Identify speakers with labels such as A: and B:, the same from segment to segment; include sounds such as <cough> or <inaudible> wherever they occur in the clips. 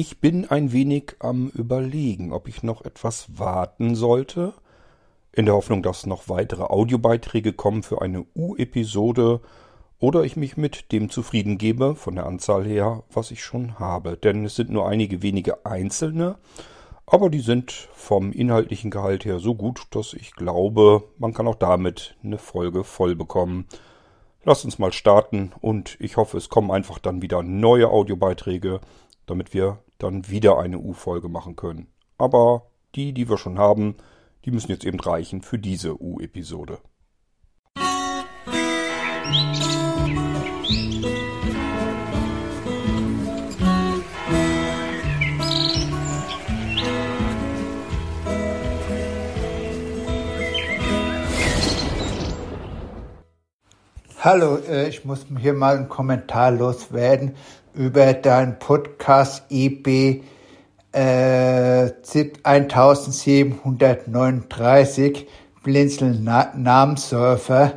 A: Ich bin ein wenig am Überlegen, ob ich noch etwas warten sollte, in der Hoffnung, dass noch weitere Audiobeiträge kommen für eine U-Episode, oder ich mich mit dem zufrieden gebe, von der Anzahl her, was ich schon habe. Denn es sind nur einige wenige einzelne, aber die sind vom inhaltlichen Gehalt her so gut, dass ich glaube, man kann auch damit eine Folge voll bekommen. Lasst uns mal starten und ich hoffe, es kommen einfach dann wieder neue Audiobeiträge, damit wir dann wieder eine U-Folge machen können. Aber die, die wir schon haben, die müssen jetzt eben reichen für diese U-Episode.
B: Hallo, äh, ich muss hier mal einen Kommentar loswerden über deinen Podcast IB äh, 1739 Blinzeln Namenssurfer.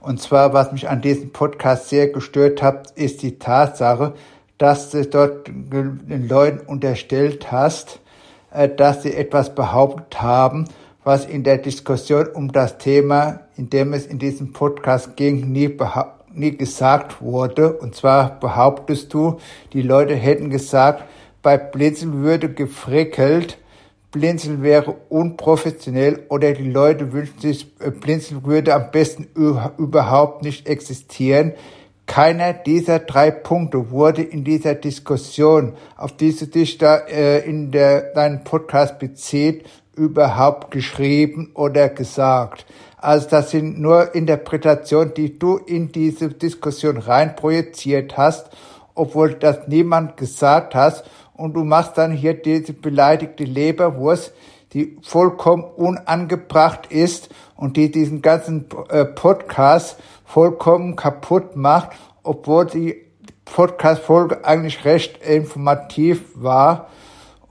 B: Und zwar, was mich an diesem Podcast sehr gestört hat, ist die Tatsache, dass du dort den Leuten unterstellt hast, äh, dass sie etwas behauptet haben, was in der Diskussion um das Thema, in dem es in diesem Podcast ging, nie, nie gesagt wurde. Und zwar behauptest du, die Leute hätten gesagt, bei Blinzeln würde gefrickelt, Blinzeln wäre unprofessionell oder die Leute wünschen sich, äh, Blinzeln würde am besten überhaupt nicht existieren. Keiner dieser drei Punkte wurde in dieser Diskussion, auf die du dich da äh, in der, deinen Podcast bezieht, überhaupt geschrieben oder gesagt. Also das sind nur Interpretationen, die du in diese Diskussion rein projiziert hast, obwohl das niemand gesagt hast. Und du machst dann hier diese beleidigte Leberwurst, die vollkommen unangebracht ist und die diesen ganzen äh, Podcast vollkommen kaputt macht, obwohl die Podcast-Folge eigentlich recht informativ war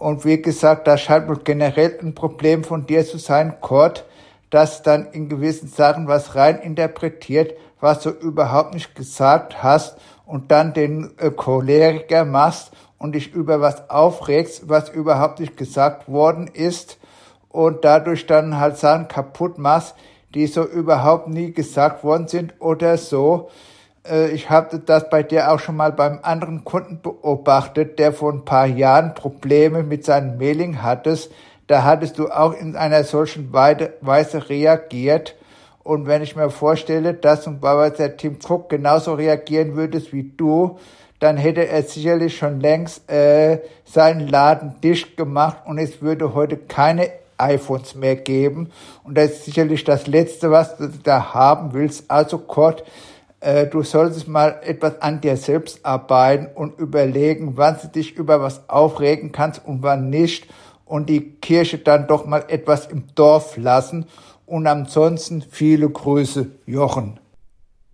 B: und wie gesagt, das scheint wohl generell ein Problem von dir zu sein, Kurt, dass dann in gewissen Sachen was rein interpretiert, was du überhaupt nicht gesagt hast und dann den äh, Choleriker machst und dich über was aufregst, was überhaupt nicht gesagt worden ist und dadurch dann halt Sachen kaputt machst, die so überhaupt nie gesagt worden sind oder so. Äh, ich habe das bei dir auch schon mal beim anderen Kunden beobachtet, der vor ein paar Jahren Probleme mit seinem Mailing hattest. Da hattest du auch in einer solchen Weise reagiert. Und wenn ich mir vorstelle, dass zum Beispiel Tim Cook genauso reagieren würdest wie du, dann hätte er sicherlich schon längst äh, seinen Laden dicht gemacht und es würde heute keine iPhones mehr geben. Und das ist sicherlich das Letzte, was du da haben willst. Also Kurt, äh, du solltest mal etwas an dir selbst arbeiten und überlegen, wann du dich über was aufregen kannst und wann nicht und die Kirche dann doch mal etwas im Dorf lassen und ansonsten viele Grüße, Jochen.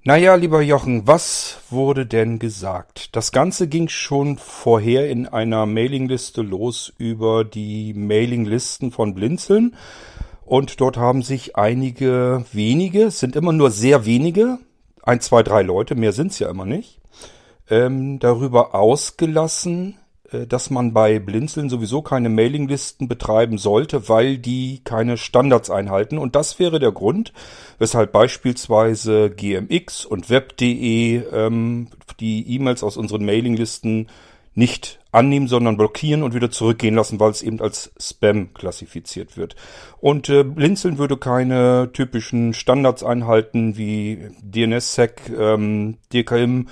A: Naja, lieber Jochen, was wurde denn gesagt? Das Ganze ging schon vorher in einer Mailingliste los über die Mailinglisten von Blinzeln. Und dort haben sich einige wenige, sind immer nur sehr wenige, ein, zwei, drei Leute, mehr sind's ja immer nicht, ähm, darüber ausgelassen, dass man bei Blinzeln sowieso keine Mailinglisten betreiben sollte, weil die keine Standards einhalten. Und das wäre der Grund, weshalb beispielsweise GMX und Web.de ähm, die E-Mails aus unseren Mailinglisten nicht annehmen, sondern blockieren und wieder zurückgehen lassen, weil es eben als Spam klassifiziert wird. Und äh, Blinzeln würde keine typischen Standards einhalten wie DNSSEC, ähm, DKIM.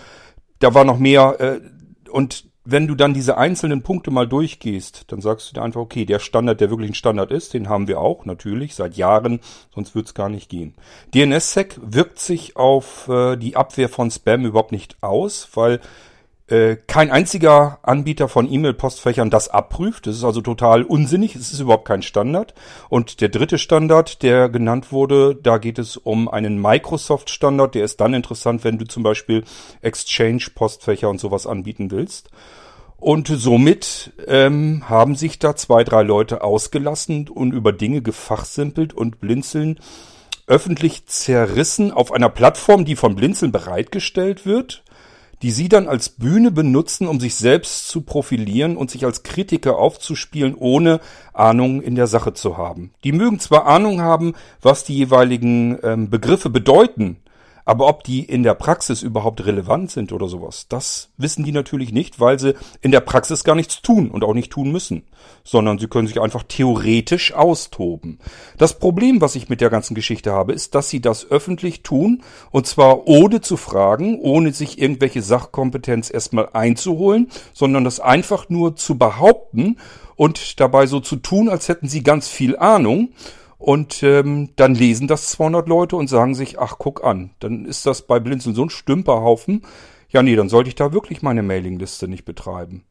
A: Da war noch mehr. Äh, und wenn du dann diese einzelnen Punkte mal durchgehst, dann sagst du dir einfach, okay, der Standard, der wirklich ein Standard ist, den haben wir auch, natürlich, seit Jahren, sonst würde es gar nicht gehen. DNSSEC wirkt sich auf äh, die Abwehr von Spam überhaupt nicht aus, weil äh, kein einziger Anbieter von E-Mail-Postfächern das abprüft. Das ist also total unsinnig. Es ist überhaupt kein Standard. Und der dritte Standard, der genannt wurde, da geht es um einen Microsoft-Standard. Der ist dann interessant, wenn du zum Beispiel Exchange-Postfächer und sowas anbieten willst. Und somit ähm, haben sich da zwei, drei Leute ausgelassen und über Dinge gefachsimpelt und blinzeln öffentlich zerrissen auf einer Plattform, die von Blinzeln bereitgestellt wird die sie dann als Bühne benutzen, um sich selbst zu profilieren und sich als Kritiker aufzuspielen, ohne Ahnung in der Sache zu haben. Die mögen zwar Ahnung haben, was die jeweiligen ähm, Begriffe bedeuten, aber ob die in der Praxis überhaupt relevant sind oder sowas, das wissen die natürlich nicht, weil sie in der Praxis gar nichts tun und auch nicht tun müssen, sondern sie können sich einfach theoretisch austoben. Das Problem, was ich mit der ganzen Geschichte habe, ist, dass sie das öffentlich tun und zwar ohne zu fragen, ohne sich irgendwelche Sachkompetenz erstmal einzuholen, sondern das einfach nur zu behaupten und dabei so zu tun, als hätten sie ganz viel Ahnung und ähm, dann lesen das 200 Leute und sagen sich, ach, guck an, dann ist das bei Blinzeln so ein Stümperhaufen. Ja, nee, dann sollte ich da wirklich meine Mailingliste nicht betreiben.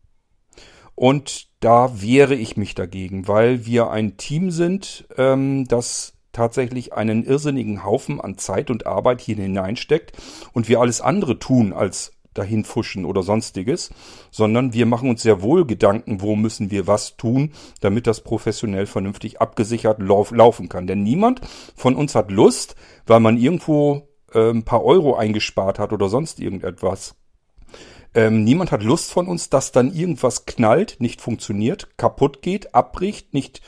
A: Und da wehre ich mich dagegen, weil wir ein Team sind, ähm, das tatsächlich einen irrsinnigen Haufen an Zeit und Arbeit hier hineinsteckt und wir alles andere tun, als dahin fuschen oder sonstiges, sondern wir machen uns sehr wohl Gedanken, wo müssen wir was tun, damit das professionell vernünftig abgesichert lauf, laufen kann. Denn niemand von uns hat Lust, weil man irgendwo äh, ein paar Euro eingespart hat oder sonst irgendetwas. Ähm, niemand hat Lust von uns, dass dann irgendwas knallt, nicht funktioniert, kaputt geht, abbricht, nicht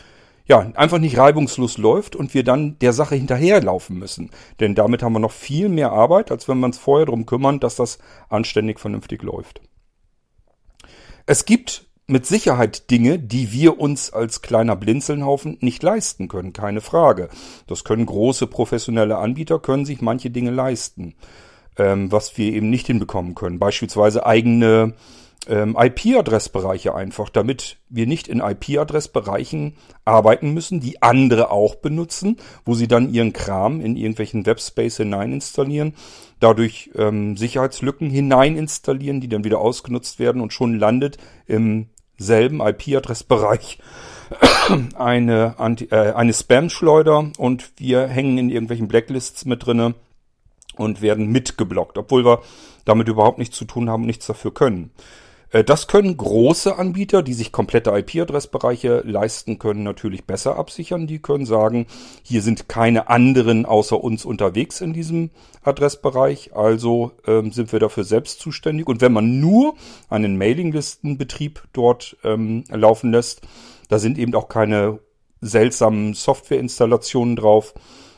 A: ja, einfach nicht reibungslos läuft und wir dann der Sache hinterherlaufen müssen. Denn damit haben wir noch viel mehr Arbeit, als wenn wir uns vorher darum kümmern, dass das anständig vernünftig läuft. Es gibt mit Sicherheit Dinge, die wir uns als kleiner Blinzelnhaufen nicht leisten können, keine Frage. Das können große professionelle Anbieter, können sich manche Dinge leisten, ähm, was wir eben nicht hinbekommen können. Beispielsweise eigene ähm, IP-Adressbereiche einfach, damit wir nicht in IP-Adressbereichen arbeiten müssen, die andere auch benutzen, wo sie dann ihren Kram in irgendwelchen Webspace hinein installieren, dadurch ähm, Sicherheitslücken hinein installieren, die dann wieder ausgenutzt werden und schon landet im selben IP-Adressbereich <coughs> eine, äh, eine Spam-Schleuder und wir hängen in irgendwelchen Blacklists mit drinne und werden mitgeblockt, obwohl wir damit überhaupt nichts zu tun haben und nichts dafür können. Äh, das können große Anbieter, die sich komplette IP-Adressbereiche leisten können, natürlich besser absichern. Die können sagen, hier sind keine anderen außer uns unterwegs in diesem Adressbereich, also ähm, sind wir dafür selbst zuständig. Und wenn man nur einen Mailinglistenbetrieb dort ähm, laufen lässt, da sind eben auch keine seltsamen Softwareinstallationen drauf.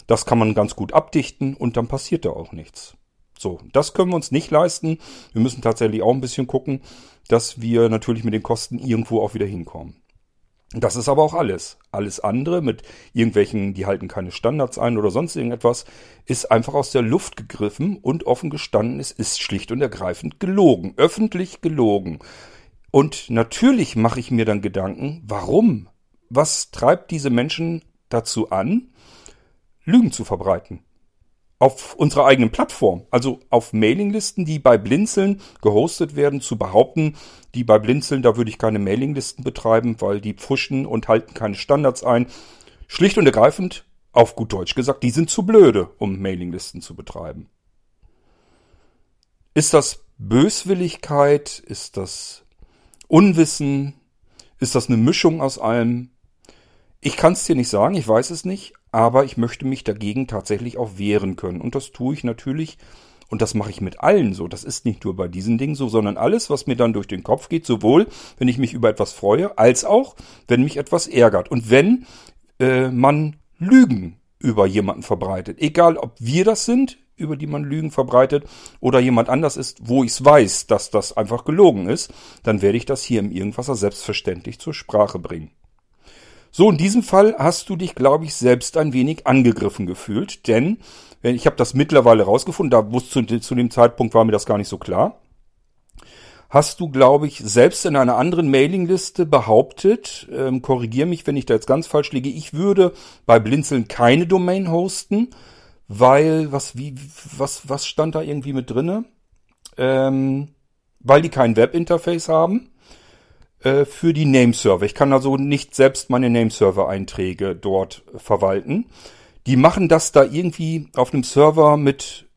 A: Das kann man ganz gut abdichten und dann passiert da auch nichts. So, das können wir uns nicht leisten. Wir müssen tatsächlich auch ein bisschen gucken, dass wir natürlich mit den Kosten irgendwo auch wieder hinkommen. Das ist aber auch alles. Alles andere mit irgendwelchen, die halten keine Standards ein oder sonst irgendetwas, ist einfach aus der Luft gegriffen und offen gestanden, es ist schlicht und ergreifend gelogen, öffentlich gelogen. Und natürlich mache ich mir dann Gedanken, warum? Was treibt diese Menschen dazu an, Lügen zu verbreiten? Auf unserer eigenen Plattform, also auf Mailinglisten, die bei Blinzeln gehostet werden, zu behaupten, die bei Blinzeln, da würde ich keine Mailinglisten betreiben, weil die pfuschen und halten keine Standards ein. Schlicht und ergreifend, auf gut Deutsch gesagt, die sind zu blöde, um Mailinglisten zu betreiben. Ist das Böswilligkeit? Ist das Unwissen? Ist das eine Mischung aus allem? Ich kann es dir nicht sagen, ich weiß es nicht, aber ich möchte mich dagegen tatsächlich auch wehren können. Und das tue ich natürlich, und das mache ich mit allen so. Das ist nicht nur bei diesen Dingen so, sondern alles, was mir dann durch den Kopf geht, sowohl wenn ich mich über etwas freue, als auch wenn mich etwas ärgert. Und wenn äh, man Lügen über jemanden verbreitet, egal ob wir das sind, über die man Lügen verbreitet, oder jemand anders ist, wo ich es weiß, dass das einfach gelogen ist, dann werde ich das hier im Irgendwasser selbstverständlich zur Sprache bringen. So, in diesem Fall hast du dich, glaube ich, selbst ein wenig angegriffen gefühlt, denn ich habe das mittlerweile rausgefunden, da wusste zu, zu dem Zeitpunkt war mir das gar nicht so klar. Hast du, glaube ich, selbst in einer anderen Mailingliste behauptet, ähm, korrigier mich, wenn ich da jetzt ganz falsch liege, ich würde bei Blinzeln keine Domain hosten, weil, was, wie, was, was stand da irgendwie mit drinne? Ähm, weil die kein Webinterface haben äh, für die Nameserver. Ich kann also nicht selbst meine Nameserver-Einträge dort verwalten. Die machen das da irgendwie auf einem Server mit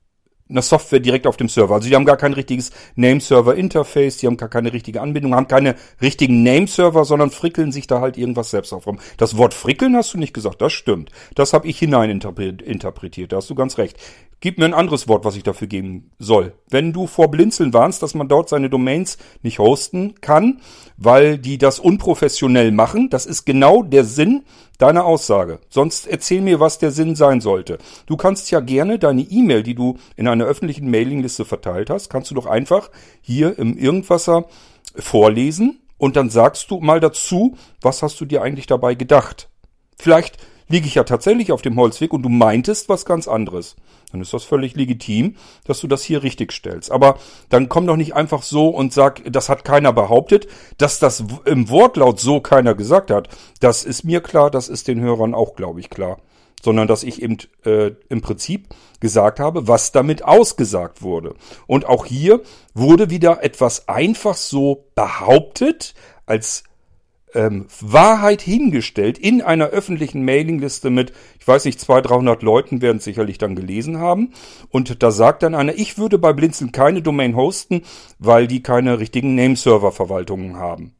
A: einer Software direkt auf dem Server. Also die haben gar kein richtiges Nameserver-Interface, die haben gar keine richtige Anbindung, haben keine richtigen Nameserver, sondern frickeln sich da halt irgendwas selbst auf. Das Wort frickeln hast du nicht gesagt, das stimmt. Das habe ich hineininterpretiert, da hast du ganz recht. Gib mir ein anderes Wort, was ich dafür geben soll. Wenn du vor Blinzeln warnst, dass man dort seine Domains nicht hosten kann, weil die das unprofessionell machen, das ist genau der Sinn deiner Aussage. Sonst erzähl mir, was der Sinn sein sollte. Du kannst ja gerne deine E-Mail, die du in einer öffentlichen Mailingliste verteilt hast, kannst du doch einfach hier im Irgendwasser vorlesen und dann sagst du mal dazu, was hast du dir eigentlich dabei gedacht. Vielleicht liege ich ja tatsächlich auf dem Holzweg und du meintest was ganz anderes. Dann ist das völlig legitim, dass du das hier richtig stellst. Aber dann komm doch nicht einfach so und sag, das hat keiner behauptet, dass das im Wortlaut so keiner gesagt hat. Das ist mir klar, das ist den Hörern auch, glaube ich, klar. Sondern dass ich eben äh, im Prinzip gesagt habe, was damit ausgesagt wurde. Und auch hier wurde wieder etwas einfach so behauptet, als ähm, Wahrheit hingestellt in einer öffentlichen Mailingliste mit, ich weiß nicht, 200, 300 Leuten werden es sicherlich dann gelesen haben. Und da sagt dann einer, ich würde bei Blinzeln keine Domain hosten, weil die keine richtigen Nameserver-Verwaltungen haben.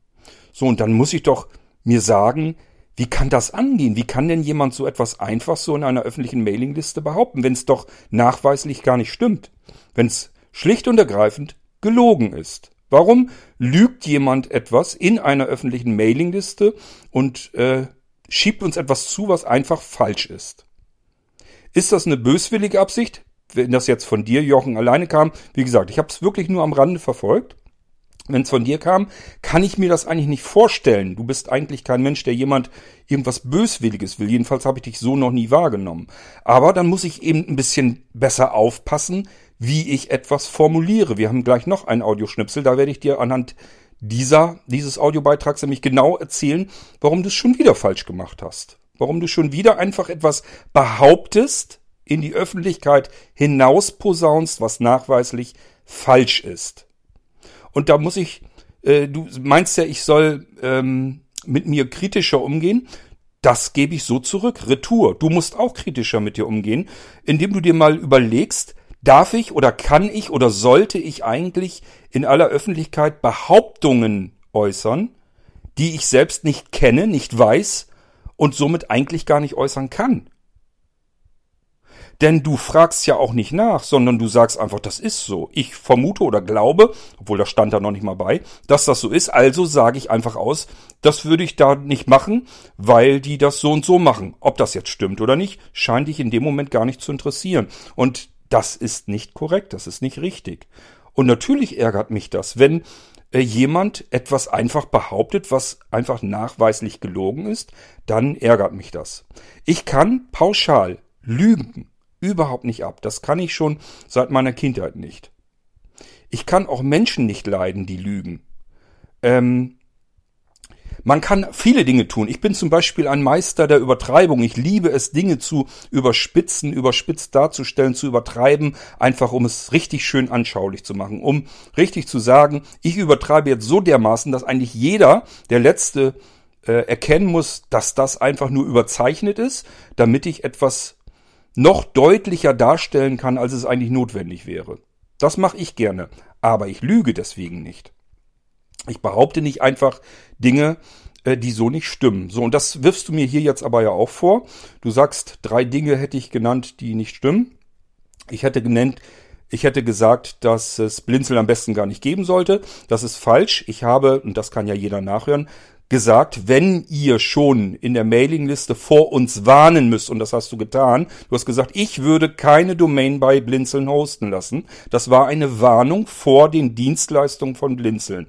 A: So, und dann muss ich doch mir sagen, wie kann das angehen? Wie kann denn jemand so etwas einfach so in einer öffentlichen Mailingliste behaupten, wenn es doch nachweislich gar nicht stimmt? Wenn es schlicht und ergreifend gelogen ist? Warum lügt jemand etwas in einer öffentlichen Mailingliste und äh, schiebt uns etwas zu, was einfach falsch ist? Ist das eine böswillige Absicht? Wenn das jetzt von dir, Jochen, alleine kam, wie gesagt, ich habe es wirklich nur am Rande verfolgt. Wenn es von dir kam, kann ich mir das eigentlich nicht vorstellen. Du bist eigentlich kein Mensch, der jemand irgendwas Böswilliges will. Jedenfalls habe ich dich so noch nie wahrgenommen. Aber dann muss ich eben ein bisschen besser aufpassen, wie ich etwas formuliere. Wir haben gleich noch einen Audioschnipsel, da werde ich dir anhand dieser, dieses Audiobeitrags nämlich genau erzählen, warum du es schon wieder falsch gemacht hast. Warum du schon wieder einfach etwas behauptest, in die Öffentlichkeit hinaus posaunst, was nachweislich falsch ist. Und da muss ich, äh, du meinst ja, ich soll ähm, mit mir kritischer umgehen. Das gebe ich so zurück. Retour. Du musst auch kritischer mit dir umgehen, indem du dir mal überlegst, Darf ich oder kann ich oder sollte ich eigentlich in aller Öffentlichkeit Behauptungen äußern, die ich selbst nicht kenne, nicht weiß und somit eigentlich gar nicht äußern kann? Denn du fragst ja auch nicht nach, sondern du sagst einfach, das ist so. Ich vermute oder glaube, obwohl das stand da noch nicht mal bei, dass das so ist. Also sage ich einfach aus, das würde ich da nicht machen, weil die das so und so machen. Ob das jetzt stimmt oder nicht, scheint dich in dem Moment gar nicht zu interessieren. Und das ist nicht korrekt, das ist nicht richtig. Und natürlich ärgert mich das, wenn äh, jemand etwas einfach behauptet, was einfach nachweislich gelogen ist, dann ärgert mich das. Ich kann pauschal lügen überhaupt nicht ab. Das kann ich schon seit meiner Kindheit nicht. Ich kann auch Menschen nicht leiden, die lügen. Ähm, man kann viele Dinge tun. Ich bin zum Beispiel ein Meister der Übertreibung. Ich liebe es, Dinge zu überspitzen, überspitzt darzustellen, zu übertreiben, einfach um es richtig schön anschaulich zu machen, um richtig zu sagen, ich übertreibe jetzt so dermaßen, dass eigentlich jeder, der letzte, äh, erkennen muss, dass das einfach nur überzeichnet ist, damit ich etwas noch deutlicher darstellen kann, als es eigentlich notwendig wäre. Das mache ich gerne, aber ich lüge deswegen nicht. Ich behaupte nicht einfach Dinge, äh, die so nicht stimmen. So, und das wirfst du mir hier jetzt aber ja auch vor. Du sagst, drei Dinge hätte ich genannt, die nicht stimmen. Ich hätte genannt, ich hätte gesagt, dass es Blinzeln am besten gar nicht geben sollte. Das ist falsch. Ich habe, und das kann ja jeder nachhören, gesagt, wenn ihr schon in der Mailingliste vor uns warnen müsst, und das hast du getan, du hast gesagt, ich würde keine Domain bei Blinzeln hosten lassen. Das war eine Warnung vor den Dienstleistungen von Blinzeln.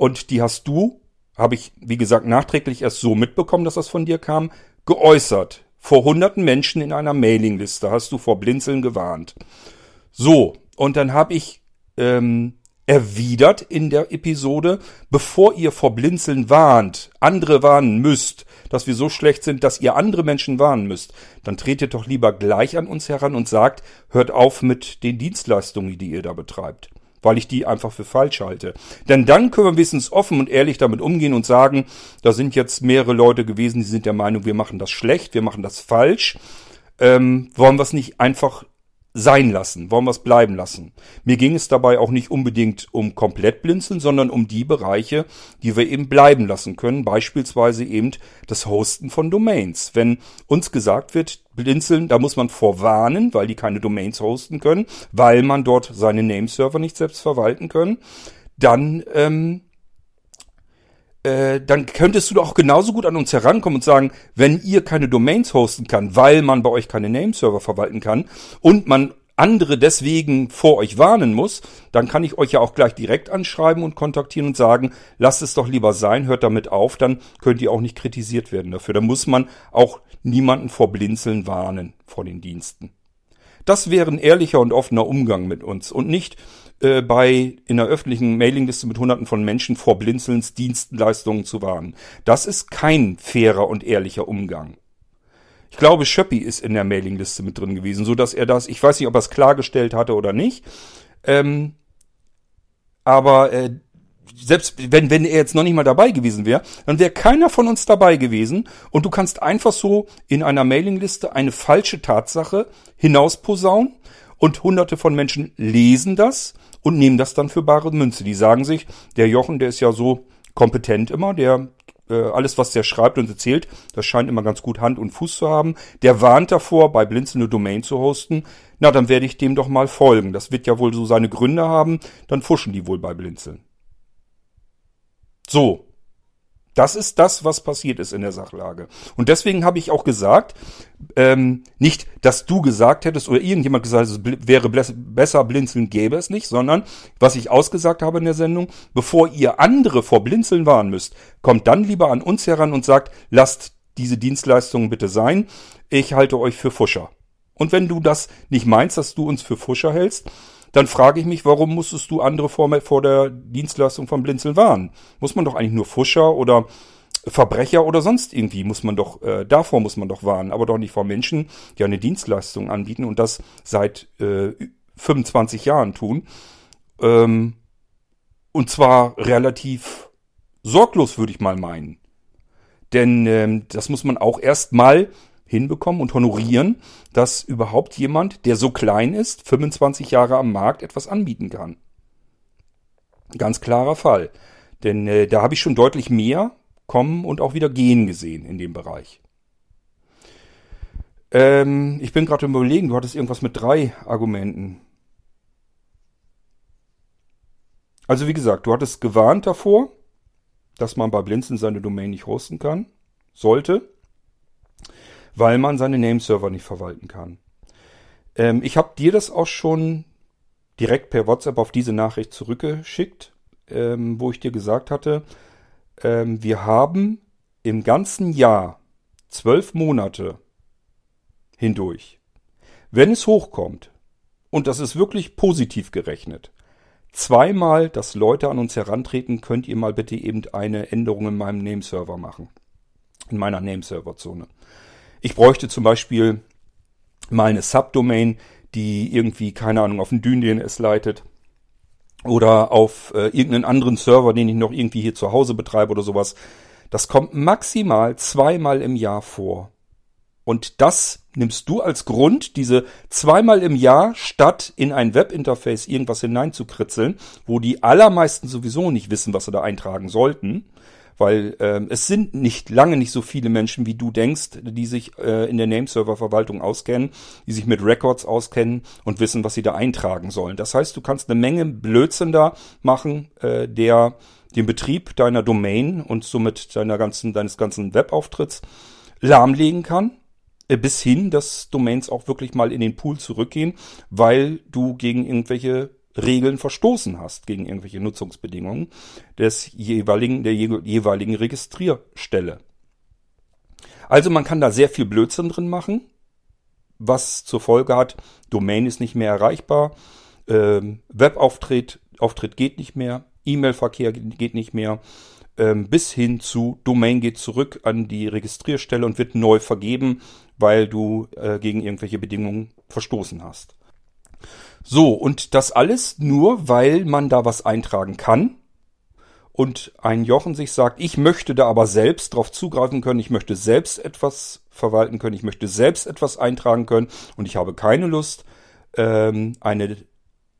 A: Und die hast du, habe ich, wie gesagt, nachträglich erst so mitbekommen, dass das von dir kam, geäußert. Vor hunderten Menschen in einer Mailingliste hast du vor Blinzeln gewarnt. So, und dann habe ich ähm, erwidert in der Episode, bevor ihr vor Blinzeln warnt, andere warnen müsst, dass wir so schlecht sind, dass ihr andere Menschen warnen müsst, dann tretet doch lieber gleich an uns heran und sagt, hört auf mit den Dienstleistungen, die ihr da betreibt weil ich die einfach für falsch halte. Denn dann können wir wenigstens offen und ehrlich damit umgehen und sagen, da sind jetzt mehrere Leute gewesen, die sind der Meinung, wir machen das schlecht, wir machen das falsch. Ähm, wollen wir es nicht einfach sein lassen? Wollen wir es bleiben lassen? Mir ging es dabei auch nicht unbedingt um komplett blinzeln, sondern um die Bereiche, die wir eben bleiben lassen können. Beispielsweise eben das Hosten von Domains. Wenn uns gesagt wird, blinzeln, da muss man vorwarnen, weil die keine Domains hosten können, weil man dort seine Nameserver nicht selbst verwalten können, dann ähm, äh, dann könntest du doch auch genauso gut an uns herankommen und sagen, wenn ihr keine Domains hosten kann, weil man bei euch keine Nameserver verwalten kann und man andere deswegen vor euch warnen muss, dann kann ich euch ja auch gleich direkt anschreiben und kontaktieren und sagen, lasst es doch lieber sein, hört damit auf, dann könnt ihr auch nicht kritisiert werden dafür. Da muss man auch niemanden vor Blinzeln warnen vor den Diensten. Das wäre ein ehrlicher und offener Umgang mit uns und nicht, äh, bei in der öffentlichen Mailingliste mit Hunderten von Menschen vor Blinzelns Dienstleistungen zu warnen. Das ist kein fairer und ehrlicher Umgang. Ich glaube, Schöppi ist in der Mailingliste mit drin gewesen, so dass er das, ich weiß nicht, ob er es klargestellt hatte oder nicht, ähm, aber äh, selbst wenn, wenn er jetzt noch nicht mal dabei gewesen wäre, dann wäre keiner von uns dabei gewesen und du kannst einfach so in einer Mailingliste eine falsche Tatsache hinausposaunen und hunderte von Menschen lesen das und nehmen das dann für bare Münze. Die sagen sich, der Jochen, der ist ja so kompetent immer, der äh, alles, was der schreibt und erzählt, das scheint immer ganz gut Hand und Fuß zu haben. Der warnt davor, bei Blinzeln eine Domain zu hosten. Na, dann werde ich dem doch mal folgen. Das wird ja wohl so seine Gründe haben. Dann fuschen die wohl bei Blinzeln. So, das ist das, was passiert ist in der Sachlage. Und deswegen habe ich auch gesagt, ähm, nicht, dass du gesagt hättest oder irgendjemand gesagt hat, es wäre besser blinzeln gäbe es nicht, sondern was ich ausgesagt habe in der Sendung, bevor ihr andere vor Blinzeln warnen müsst, kommt dann lieber an uns heran und sagt, lasst diese Dienstleistungen bitte sein, ich halte euch für Fuscher. Und wenn du das nicht meinst, dass du uns für Fuscher hältst, dann frage ich mich, warum musstest du andere vor, vor der Dienstleistung von Blinzeln warnen? Muss man doch eigentlich nur Fuscher oder Verbrecher oder sonst irgendwie muss man doch, äh, davor muss man doch warnen, aber doch nicht vor Menschen, die eine Dienstleistung anbieten und das seit äh, 25 Jahren tun. Ähm, und zwar relativ sorglos, würde ich mal meinen. Denn ähm, das muss man auch erstmal hinbekommen und honorieren, dass überhaupt jemand, der so klein ist, 25 Jahre am Markt etwas anbieten kann. Ganz klarer Fall. Denn äh, da habe ich schon deutlich mehr kommen und auch wieder gehen gesehen in dem Bereich. Ähm, ich bin gerade überlegen, du hattest irgendwas mit drei Argumenten. Also wie gesagt, du hattest gewarnt davor, dass man bei Blinzen seine Domain nicht hosten kann, sollte weil man seine Nameserver nicht verwalten kann. Ähm, ich habe dir das auch schon direkt per WhatsApp auf diese Nachricht zurückgeschickt, ähm, wo ich dir gesagt hatte, ähm, wir haben im ganzen Jahr zwölf Monate hindurch, wenn es hochkommt, und das ist wirklich positiv gerechnet, zweimal, dass Leute an uns herantreten, könnt ihr mal bitte eben eine Änderung in meinem Nameserver machen. In meiner Nameserver-Zone. Ich bräuchte zum Beispiel mal eine Subdomain, die irgendwie, keine Ahnung, auf den DynDNS leitet. Oder auf äh, irgendeinen anderen Server, den ich noch irgendwie hier zu Hause betreibe oder sowas. Das kommt maximal zweimal im Jahr vor. Und das nimmst du als Grund, diese zweimal im Jahr statt in ein Webinterface irgendwas hineinzukritzeln, wo die allermeisten sowieso nicht wissen, was sie da eintragen sollten weil ähm, es sind nicht lange nicht so viele Menschen, wie du denkst, die sich äh, in der Nameserver-Verwaltung auskennen, die sich mit Records auskennen und wissen, was sie da eintragen sollen. Das heißt, du kannst eine Menge Blödsinn da machen, äh, der den Betrieb deiner Domain und somit deiner ganzen, deines ganzen Webauftritts lahmlegen kann äh, bis hin, dass Domains auch wirklich mal in den Pool zurückgehen, weil du gegen irgendwelche Regeln verstoßen hast gegen irgendwelche Nutzungsbedingungen des jeweiligen, der jeweiligen Registrierstelle. Also man kann da sehr viel Blödsinn drin machen, was zur Folge hat, Domain ist nicht mehr erreichbar, ähm, Webauftritt Auftritt geht nicht mehr, E-Mail-Verkehr geht nicht mehr, ähm, bis hin zu Domain geht zurück an die Registrierstelle und wird neu vergeben, weil du äh, gegen irgendwelche Bedingungen verstoßen hast. So, und das alles nur, weil man da was eintragen kann. Und ein Jochen sich sagt, ich möchte da aber selbst drauf zugreifen können, ich möchte selbst etwas verwalten können, ich möchte selbst etwas eintragen können und ich habe keine Lust, ähm, eine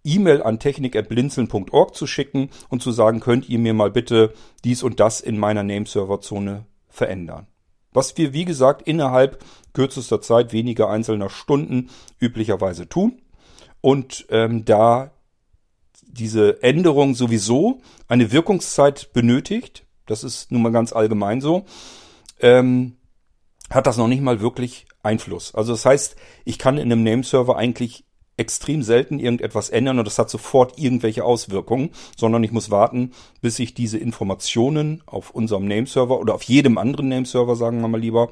A: E-Mail an technik.blinzeln.org zu schicken und zu sagen, könnt ihr mir mal bitte dies und das in meiner Nameserver-Zone verändern. Was wir, wie gesagt, innerhalb kürzester Zeit, weniger einzelner Stunden üblicherweise tun. Und ähm, da diese Änderung sowieso eine Wirkungszeit benötigt, das ist nun mal ganz allgemein so, ähm, hat das noch nicht mal wirklich Einfluss. Also das heißt, ich kann in einem Nameserver eigentlich extrem selten irgendetwas ändern und das hat sofort irgendwelche Auswirkungen, sondern ich muss warten, bis ich diese Informationen auf unserem Nameserver oder auf jedem anderen Nameserver, sagen wir mal lieber,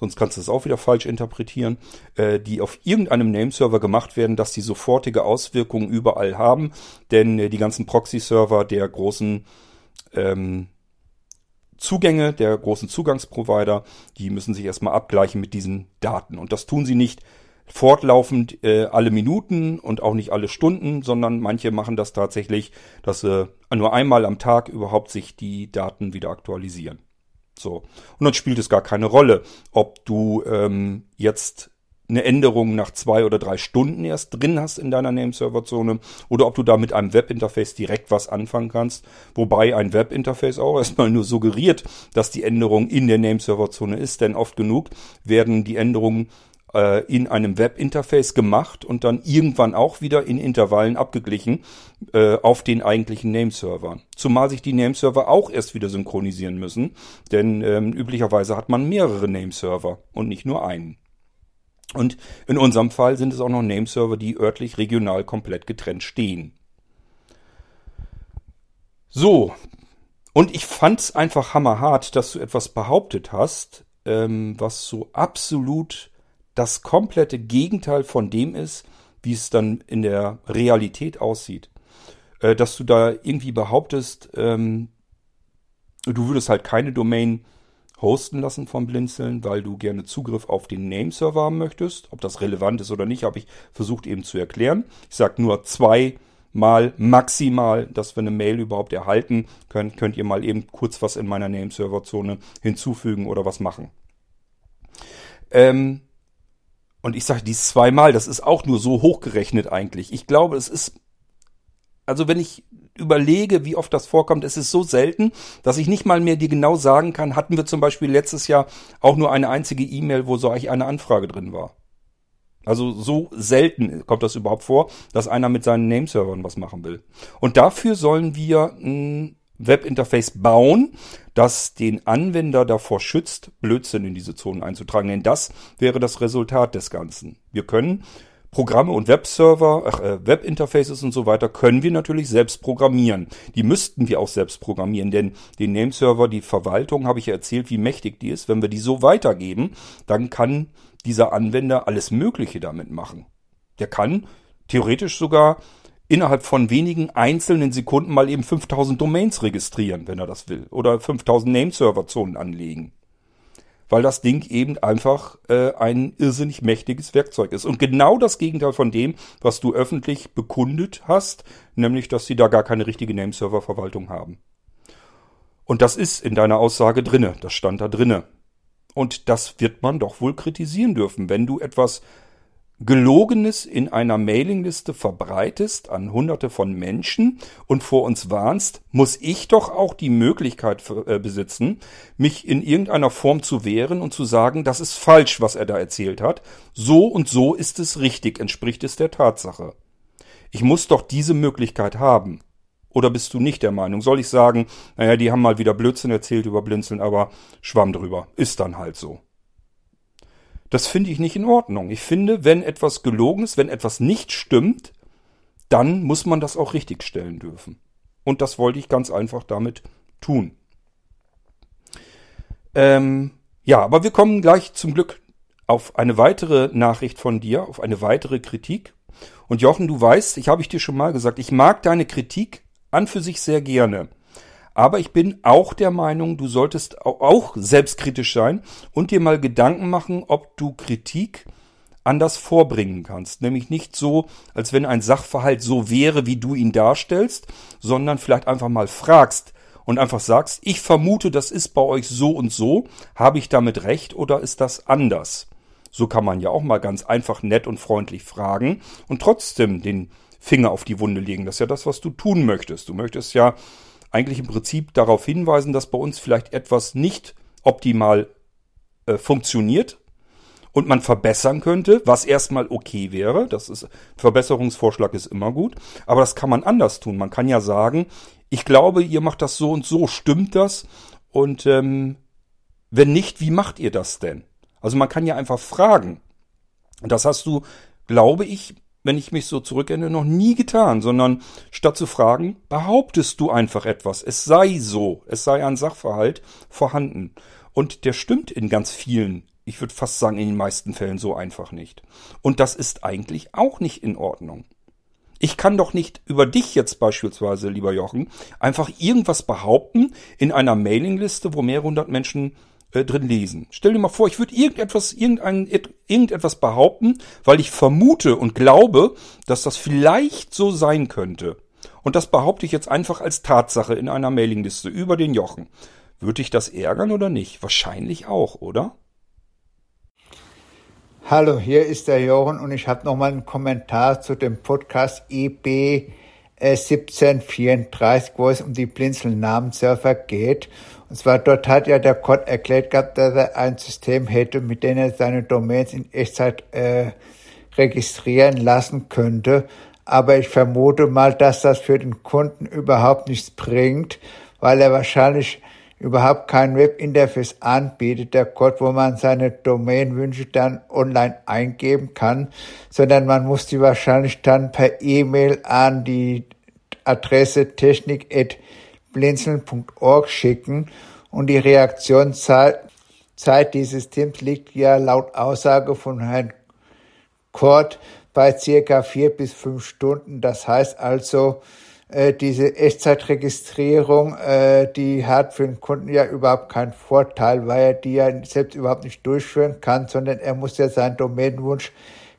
A: sonst kannst du es auch wieder falsch interpretieren, äh, die auf irgendeinem Nameserver gemacht werden, dass die sofortige Auswirkungen überall haben, denn äh, die ganzen Proxy-Server der großen ähm, Zugänge der großen Zugangsprovider, die müssen sich erstmal abgleichen mit diesen Daten. Und das tun sie nicht fortlaufend äh, alle Minuten und auch nicht alle Stunden, sondern manche machen das tatsächlich, dass sie nur einmal am Tag überhaupt sich die Daten wieder aktualisieren. So. Und dann spielt es gar keine Rolle, ob du ähm, jetzt eine Änderung nach zwei oder drei Stunden erst drin hast in deiner Nameserver-Zone oder ob du da mit einem Webinterface direkt was anfangen kannst. Wobei ein Webinterface auch erstmal nur suggeriert, dass die Änderung in der Nameserver-Zone ist, denn oft genug werden die Änderungen äh, in einem Webinterface gemacht und dann irgendwann auch wieder in Intervallen abgeglichen äh, auf den eigentlichen Nameserver. Zumal sich die Nameserver auch erst wieder synchronisieren müssen, denn ähm, üblicherweise hat man mehrere Nameserver und nicht nur einen. Und in unserem Fall sind es auch noch Nameserver, die örtlich regional komplett getrennt stehen. So, und ich fand es einfach hammerhart, dass du etwas behauptet hast, ähm, was so absolut das komplette Gegenteil von dem ist, wie es dann in der Realität aussieht. Äh, dass du da irgendwie behauptest, ähm, du würdest halt keine Domain hosten lassen vom Blinzeln, weil du gerne Zugriff auf den Nameserver haben möchtest. Ob das relevant ist oder nicht, habe ich versucht eben zu erklären. Ich sage nur zweimal maximal, dass wir eine Mail überhaupt erhalten können. Könnt ihr mal eben kurz was in meiner Nameserver-Zone hinzufügen oder was machen. Ähm, und ich sage dies zweimal, das ist auch nur so hochgerechnet eigentlich. Ich glaube, es ist, also wenn ich überlege, wie oft das vorkommt, es ist so selten, dass ich nicht mal mehr dir genau sagen kann, hatten wir zum Beispiel letztes Jahr auch nur eine einzige E-Mail, wo so eine Anfrage drin war. Also so selten kommt das überhaupt vor, dass einer mit seinen Nameservern was machen will. Und dafür sollen wir ein Webinterface bauen, das den Anwender davor schützt, Blödsinn in diese Zonen einzutragen. Denn das wäre das Resultat des Ganzen. Wir können Programme und Webserver, ach, äh, Webinterfaces und so weiter können wir natürlich selbst programmieren. Die müssten wir auch selbst programmieren, denn den Nameserver, die Verwaltung, habe ich ja erzählt, wie mächtig die ist. Wenn wir die so weitergeben, dann kann dieser Anwender alles Mögliche damit machen. Der kann theoretisch sogar innerhalb von wenigen einzelnen Sekunden mal eben 5000 Domains registrieren, wenn er das will. Oder 5000 Nameserver-Zonen anlegen weil das Ding eben einfach äh, ein irrsinnig mächtiges Werkzeug ist. Und genau das Gegenteil von dem, was du öffentlich bekundet hast, nämlich, dass sie da gar keine richtige Nameserver-Verwaltung haben. Und das ist in deiner Aussage drinne, das stand da drinne. Und das wird man doch wohl kritisieren dürfen, wenn du etwas Gelogenes in einer Mailingliste verbreitest an hunderte von Menschen und vor uns warnst, muss ich doch auch die Möglichkeit äh, besitzen, mich in irgendeiner Form zu wehren und zu sagen, das ist falsch, was er da erzählt hat. So und so ist es richtig, entspricht es der Tatsache. Ich muss doch diese Möglichkeit haben. Oder bist du nicht der Meinung? Soll ich sagen, naja, die haben mal wieder Blödsinn erzählt über Blinzeln, aber schwamm drüber. Ist dann halt so. Das finde ich nicht in Ordnung. Ich finde, wenn etwas gelogen ist, wenn etwas nicht stimmt, dann muss man das auch richtigstellen dürfen. Und das wollte ich ganz einfach damit tun. Ähm, ja, aber wir kommen gleich zum Glück auf eine weitere Nachricht von dir, auf eine weitere Kritik. Und Jochen, du weißt, ich habe ich dir schon mal gesagt, ich mag deine Kritik an für sich sehr gerne. Aber ich bin auch der Meinung, du solltest auch selbstkritisch sein und dir mal Gedanken machen, ob du Kritik anders vorbringen kannst. Nämlich nicht so, als wenn ein Sachverhalt so wäre, wie du ihn darstellst, sondern vielleicht einfach mal fragst und einfach sagst, ich vermute, das ist bei euch so und so. Habe ich damit recht oder ist das anders? So kann man ja auch mal ganz einfach nett und freundlich fragen und trotzdem den Finger auf die Wunde legen. Das ist ja das, was du tun möchtest. Du möchtest ja eigentlich im Prinzip darauf hinweisen, dass bei uns vielleicht etwas nicht optimal äh, funktioniert und man verbessern könnte, was erstmal okay wäre. Das ist Verbesserungsvorschlag ist immer gut, aber das kann man anders tun. Man kann ja sagen, ich glaube, ihr macht das so und so, stimmt das? Und ähm, wenn nicht, wie macht ihr das denn? Also man kann ja einfach fragen. Das hast du, glaube ich, wenn ich mich so zurückerinnere, noch nie getan, sondern statt zu fragen, behauptest du einfach etwas. Es sei so, es sei ein Sachverhalt vorhanden. Und der stimmt in ganz vielen, ich würde fast sagen in den meisten Fällen so einfach nicht. Und das ist eigentlich auch nicht in Ordnung. Ich kann doch nicht über dich jetzt beispielsweise, lieber Jochen, einfach irgendwas behaupten in einer Mailingliste, wo mehrere hundert Menschen äh, drin lesen. Stell dir mal vor, ich würde irgendetwas, irgendein, irgendetwas behaupten, weil ich vermute und glaube, dass das vielleicht so sein könnte. Und das behaupte ich jetzt einfach als Tatsache in einer Mailingliste über den Jochen. Würde ich das ärgern oder nicht? Wahrscheinlich auch, oder?
B: Hallo, hier ist der Jochen und ich habe nochmal einen Kommentar zu dem Podcast EB 1734, wo es um die Blinzeln-Namensserver geht. Und zwar dort hat ja der Code erklärt gehabt, dass er ein System hätte, mit dem er seine Domains in Echtzeit äh, registrieren lassen könnte. Aber ich vermute mal, dass das für den Kunden überhaupt nichts bringt, weil er wahrscheinlich überhaupt kein Webinterface anbietet, der Code, wo man seine Domainwünsche dann online eingeben kann, sondern man muss die wahrscheinlich dann per E-Mail an die Adresse technik.blinzeln.org schicken und die Reaktionszeit Zeit dieses Teams liegt ja laut Aussage von Herrn Kort bei circa vier bis fünf Stunden. Das heißt also, äh, diese Echtzeitregistrierung, äh, die hat für den Kunden ja überhaupt keinen Vorteil, weil er die ja selbst überhaupt nicht durchführen kann, sondern er muss ja seinen Domainwunsch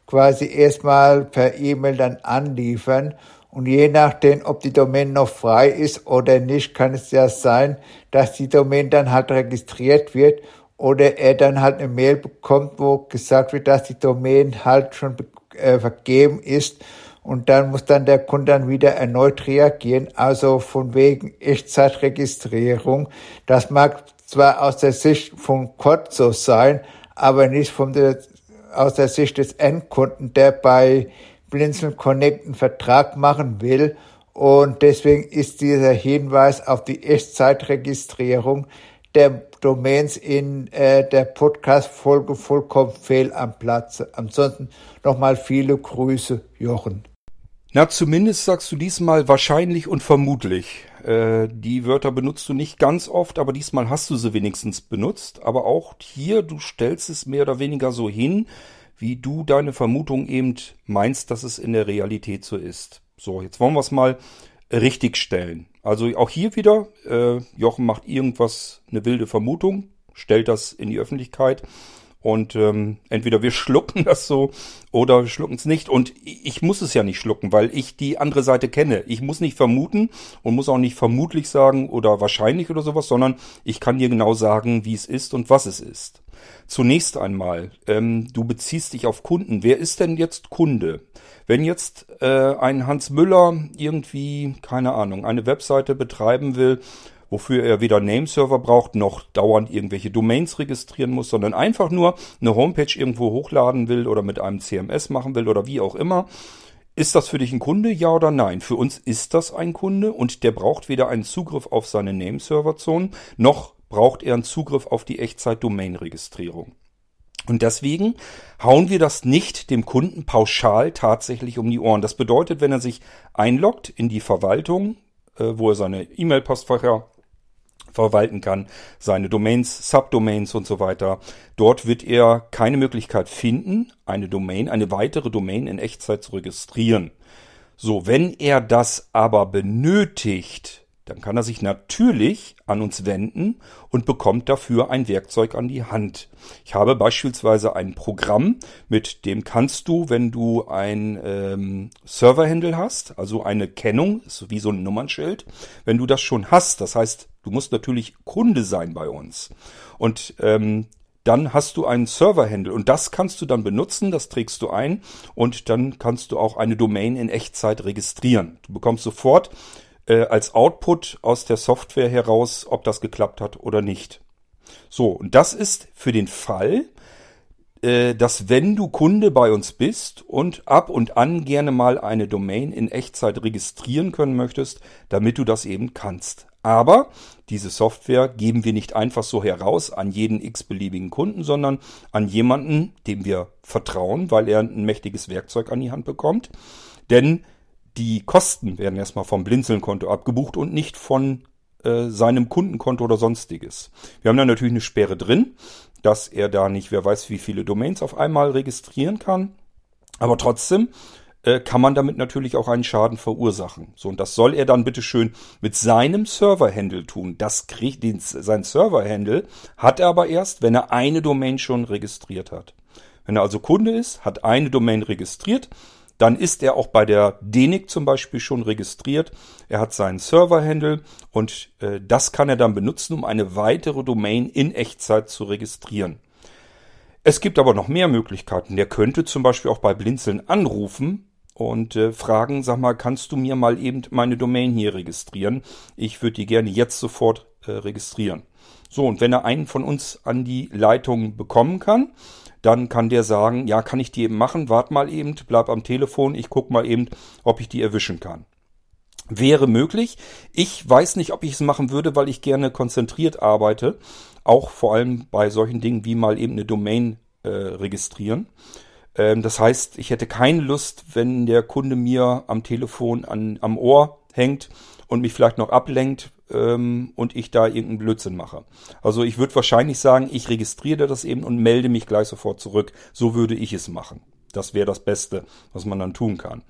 B: quasi erstmal per E-Mail dann anliefern. Und je nachdem, ob die Domain noch frei ist oder nicht, kann es ja sein, dass die Domain dann halt registriert wird oder er dann halt eine Mail bekommt, wo gesagt wird, dass die Domain halt schon äh, vergeben ist und dann muss dann der Kunde dann wieder erneut reagieren. Also von wegen Echtzeitregistrierung. Das mag zwar aus der Sicht von Code so sein, aber nicht von der, aus der Sicht des Endkunden, der bei Blinzeln Connect einen Vertrag machen will. Und deswegen ist dieser Hinweis auf die Echtzeitregistrierung der Domains in äh, der Podcast-Folge vollkommen fehl am Platze. Ansonsten nochmal viele Grüße, Jochen.
A: Na, zumindest sagst du diesmal wahrscheinlich und vermutlich. Äh, die Wörter benutzt du nicht ganz oft, aber diesmal hast du sie wenigstens benutzt. Aber auch hier, du stellst es mehr oder weniger so hin, wie du deine Vermutung eben meinst, dass es in der Realität so ist. So, jetzt wollen wir es mal richtig stellen. Also auch hier wieder, äh, Jochen macht irgendwas, eine wilde Vermutung, stellt das in die Öffentlichkeit und ähm, entweder wir <laughs> schlucken das so oder wir schlucken es nicht. Und ich muss es ja nicht schlucken, weil ich die andere Seite kenne. Ich muss nicht vermuten und muss auch nicht vermutlich sagen oder wahrscheinlich oder sowas, sondern ich kann dir genau sagen, wie es ist und was es ist. Zunächst einmal, ähm, du beziehst dich auf Kunden. Wer ist denn jetzt Kunde? Wenn jetzt äh, ein Hans Müller irgendwie, keine Ahnung, eine Webseite betreiben will wofür er weder Nameserver braucht, noch dauernd irgendwelche Domains registrieren muss, sondern einfach nur eine Homepage irgendwo hochladen will oder mit einem CMS machen will oder wie auch immer. Ist das für dich ein Kunde, ja oder nein? Für uns ist das ein Kunde und der braucht weder einen Zugriff auf seine Nameserver-Zonen, noch braucht er einen Zugriff auf die Echtzeit-Domain-Registrierung. Und deswegen hauen wir das nicht dem Kunden pauschal tatsächlich um die Ohren. Das bedeutet, wenn er sich einloggt in die Verwaltung, äh, wo er seine E-Mail-Postfächer verwalten kann, seine Domains, Subdomains und so weiter. Dort wird er keine Möglichkeit finden, eine Domain, eine weitere Domain in Echtzeit zu registrieren. So, wenn er das aber benötigt, dann kann er sich natürlich an uns wenden und bekommt dafür ein Werkzeug an die Hand. Ich habe beispielsweise ein Programm, mit dem kannst du, wenn du ein ähm, Serverhandle hast, also eine Kennung, ist wie so ein Nummernschild, wenn du das schon hast, das heißt, du musst natürlich Kunde sein bei uns. Und ähm, dann hast du einen Server-Handle und das kannst du dann benutzen, das trägst du ein und dann kannst du auch eine Domain in Echtzeit registrieren. Du bekommst sofort äh, als Output aus der Software heraus, ob das geklappt hat oder nicht. So, und das ist für den Fall, äh, dass wenn du Kunde bei uns bist und ab und an gerne mal eine Domain in Echtzeit registrieren können möchtest, damit du das eben kannst. Aber diese Software geben wir nicht einfach so heraus an jeden x-beliebigen Kunden, sondern an jemanden, dem wir vertrauen, weil er ein mächtiges Werkzeug an die Hand bekommt. Denn die Kosten werden erstmal vom Blinzeln-Konto abgebucht und nicht von äh, seinem Kundenkonto oder sonstiges. Wir haben da natürlich eine Sperre drin dass er da nicht, wer weiß, wie viele Domains auf einmal registrieren kann. Aber trotzdem äh, kann man damit natürlich auch einen Schaden verursachen. So, und das soll er dann bitteschön mit seinem Server-Handle tun. Das kriegt den, sein Server-Handle hat er aber erst, wenn er eine Domain schon registriert hat. Wenn er also Kunde ist, hat eine Domain registriert, dann ist er auch bei der DENIC zum Beispiel schon registriert. Er hat seinen Server-Handle und äh, das kann er dann benutzen, um eine weitere Domain in Echtzeit zu registrieren. Es gibt aber noch mehr Möglichkeiten. Der könnte zum Beispiel auch bei Blinzeln anrufen und äh, fragen, sag mal, kannst du mir mal eben meine Domain hier registrieren? Ich würde die gerne jetzt sofort äh, registrieren. So, und wenn er einen von uns an die Leitung bekommen kann, dann kann der sagen, ja, kann ich die eben machen, wart mal eben, bleib am Telefon, ich guck mal eben, ob ich die erwischen kann. Wäre möglich. Ich weiß nicht, ob ich es machen würde, weil ich gerne konzentriert arbeite. Auch vor allem bei solchen Dingen wie mal eben eine Domain äh, registrieren. Ähm, das heißt, ich hätte keine Lust, wenn der Kunde mir am Telefon an, am Ohr hängt und mich vielleicht noch ablenkt, ähm, und ich da irgendeinen Blödsinn mache. Also ich würde wahrscheinlich sagen, ich registriere das eben und melde mich gleich sofort zurück. So würde ich es machen. Das wäre das Beste, was man dann tun kann.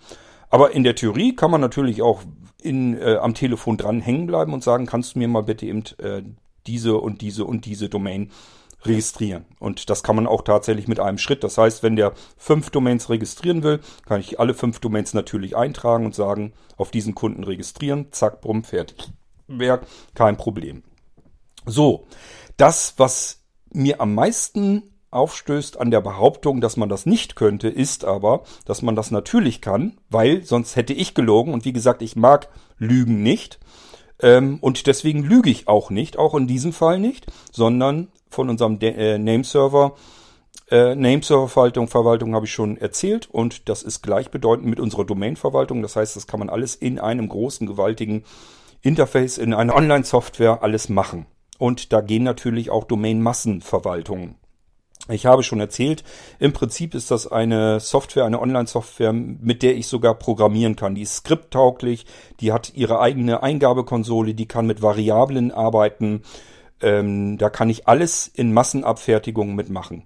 A: Aber in der Theorie kann man natürlich auch in, äh, am Telefon dran hängen bleiben und sagen, kannst du mir mal bitte eben äh, diese und diese und diese Domain registrieren. Und das kann man auch tatsächlich mit einem Schritt. Das heißt, wenn der fünf Domains registrieren will, kann ich alle fünf Domains natürlich eintragen und sagen, auf diesen Kunden registrieren, zack, brumm, fertig wäre kein Problem. So, das, was mir am meisten aufstößt an der Behauptung, dass man das nicht könnte, ist aber, dass man das natürlich kann, weil sonst hätte ich gelogen und wie gesagt, ich mag Lügen nicht. Ähm, und deswegen lüge ich auch nicht, auch in diesem Fall nicht, sondern von unserem äh, Nameserver. Äh, Nameserver-Verwaltung Verwaltung habe ich schon erzählt und das ist gleichbedeutend mit unserer Domain-Verwaltung. Das heißt, das kann man alles in einem großen, gewaltigen Interface in einer Online-Software alles machen. Und da gehen natürlich auch Domain-Massenverwaltungen. Ich habe schon erzählt, im Prinzip ist das eine Software, eine Online-Software, mit der ich sogar programmieren kann. Die ist skripttauglich, die hat ihre eigene Eingabekonsole, die kann mit Variablen arbeiten. Ähm, da kann ich alles in Massenabfertigung mitmachen.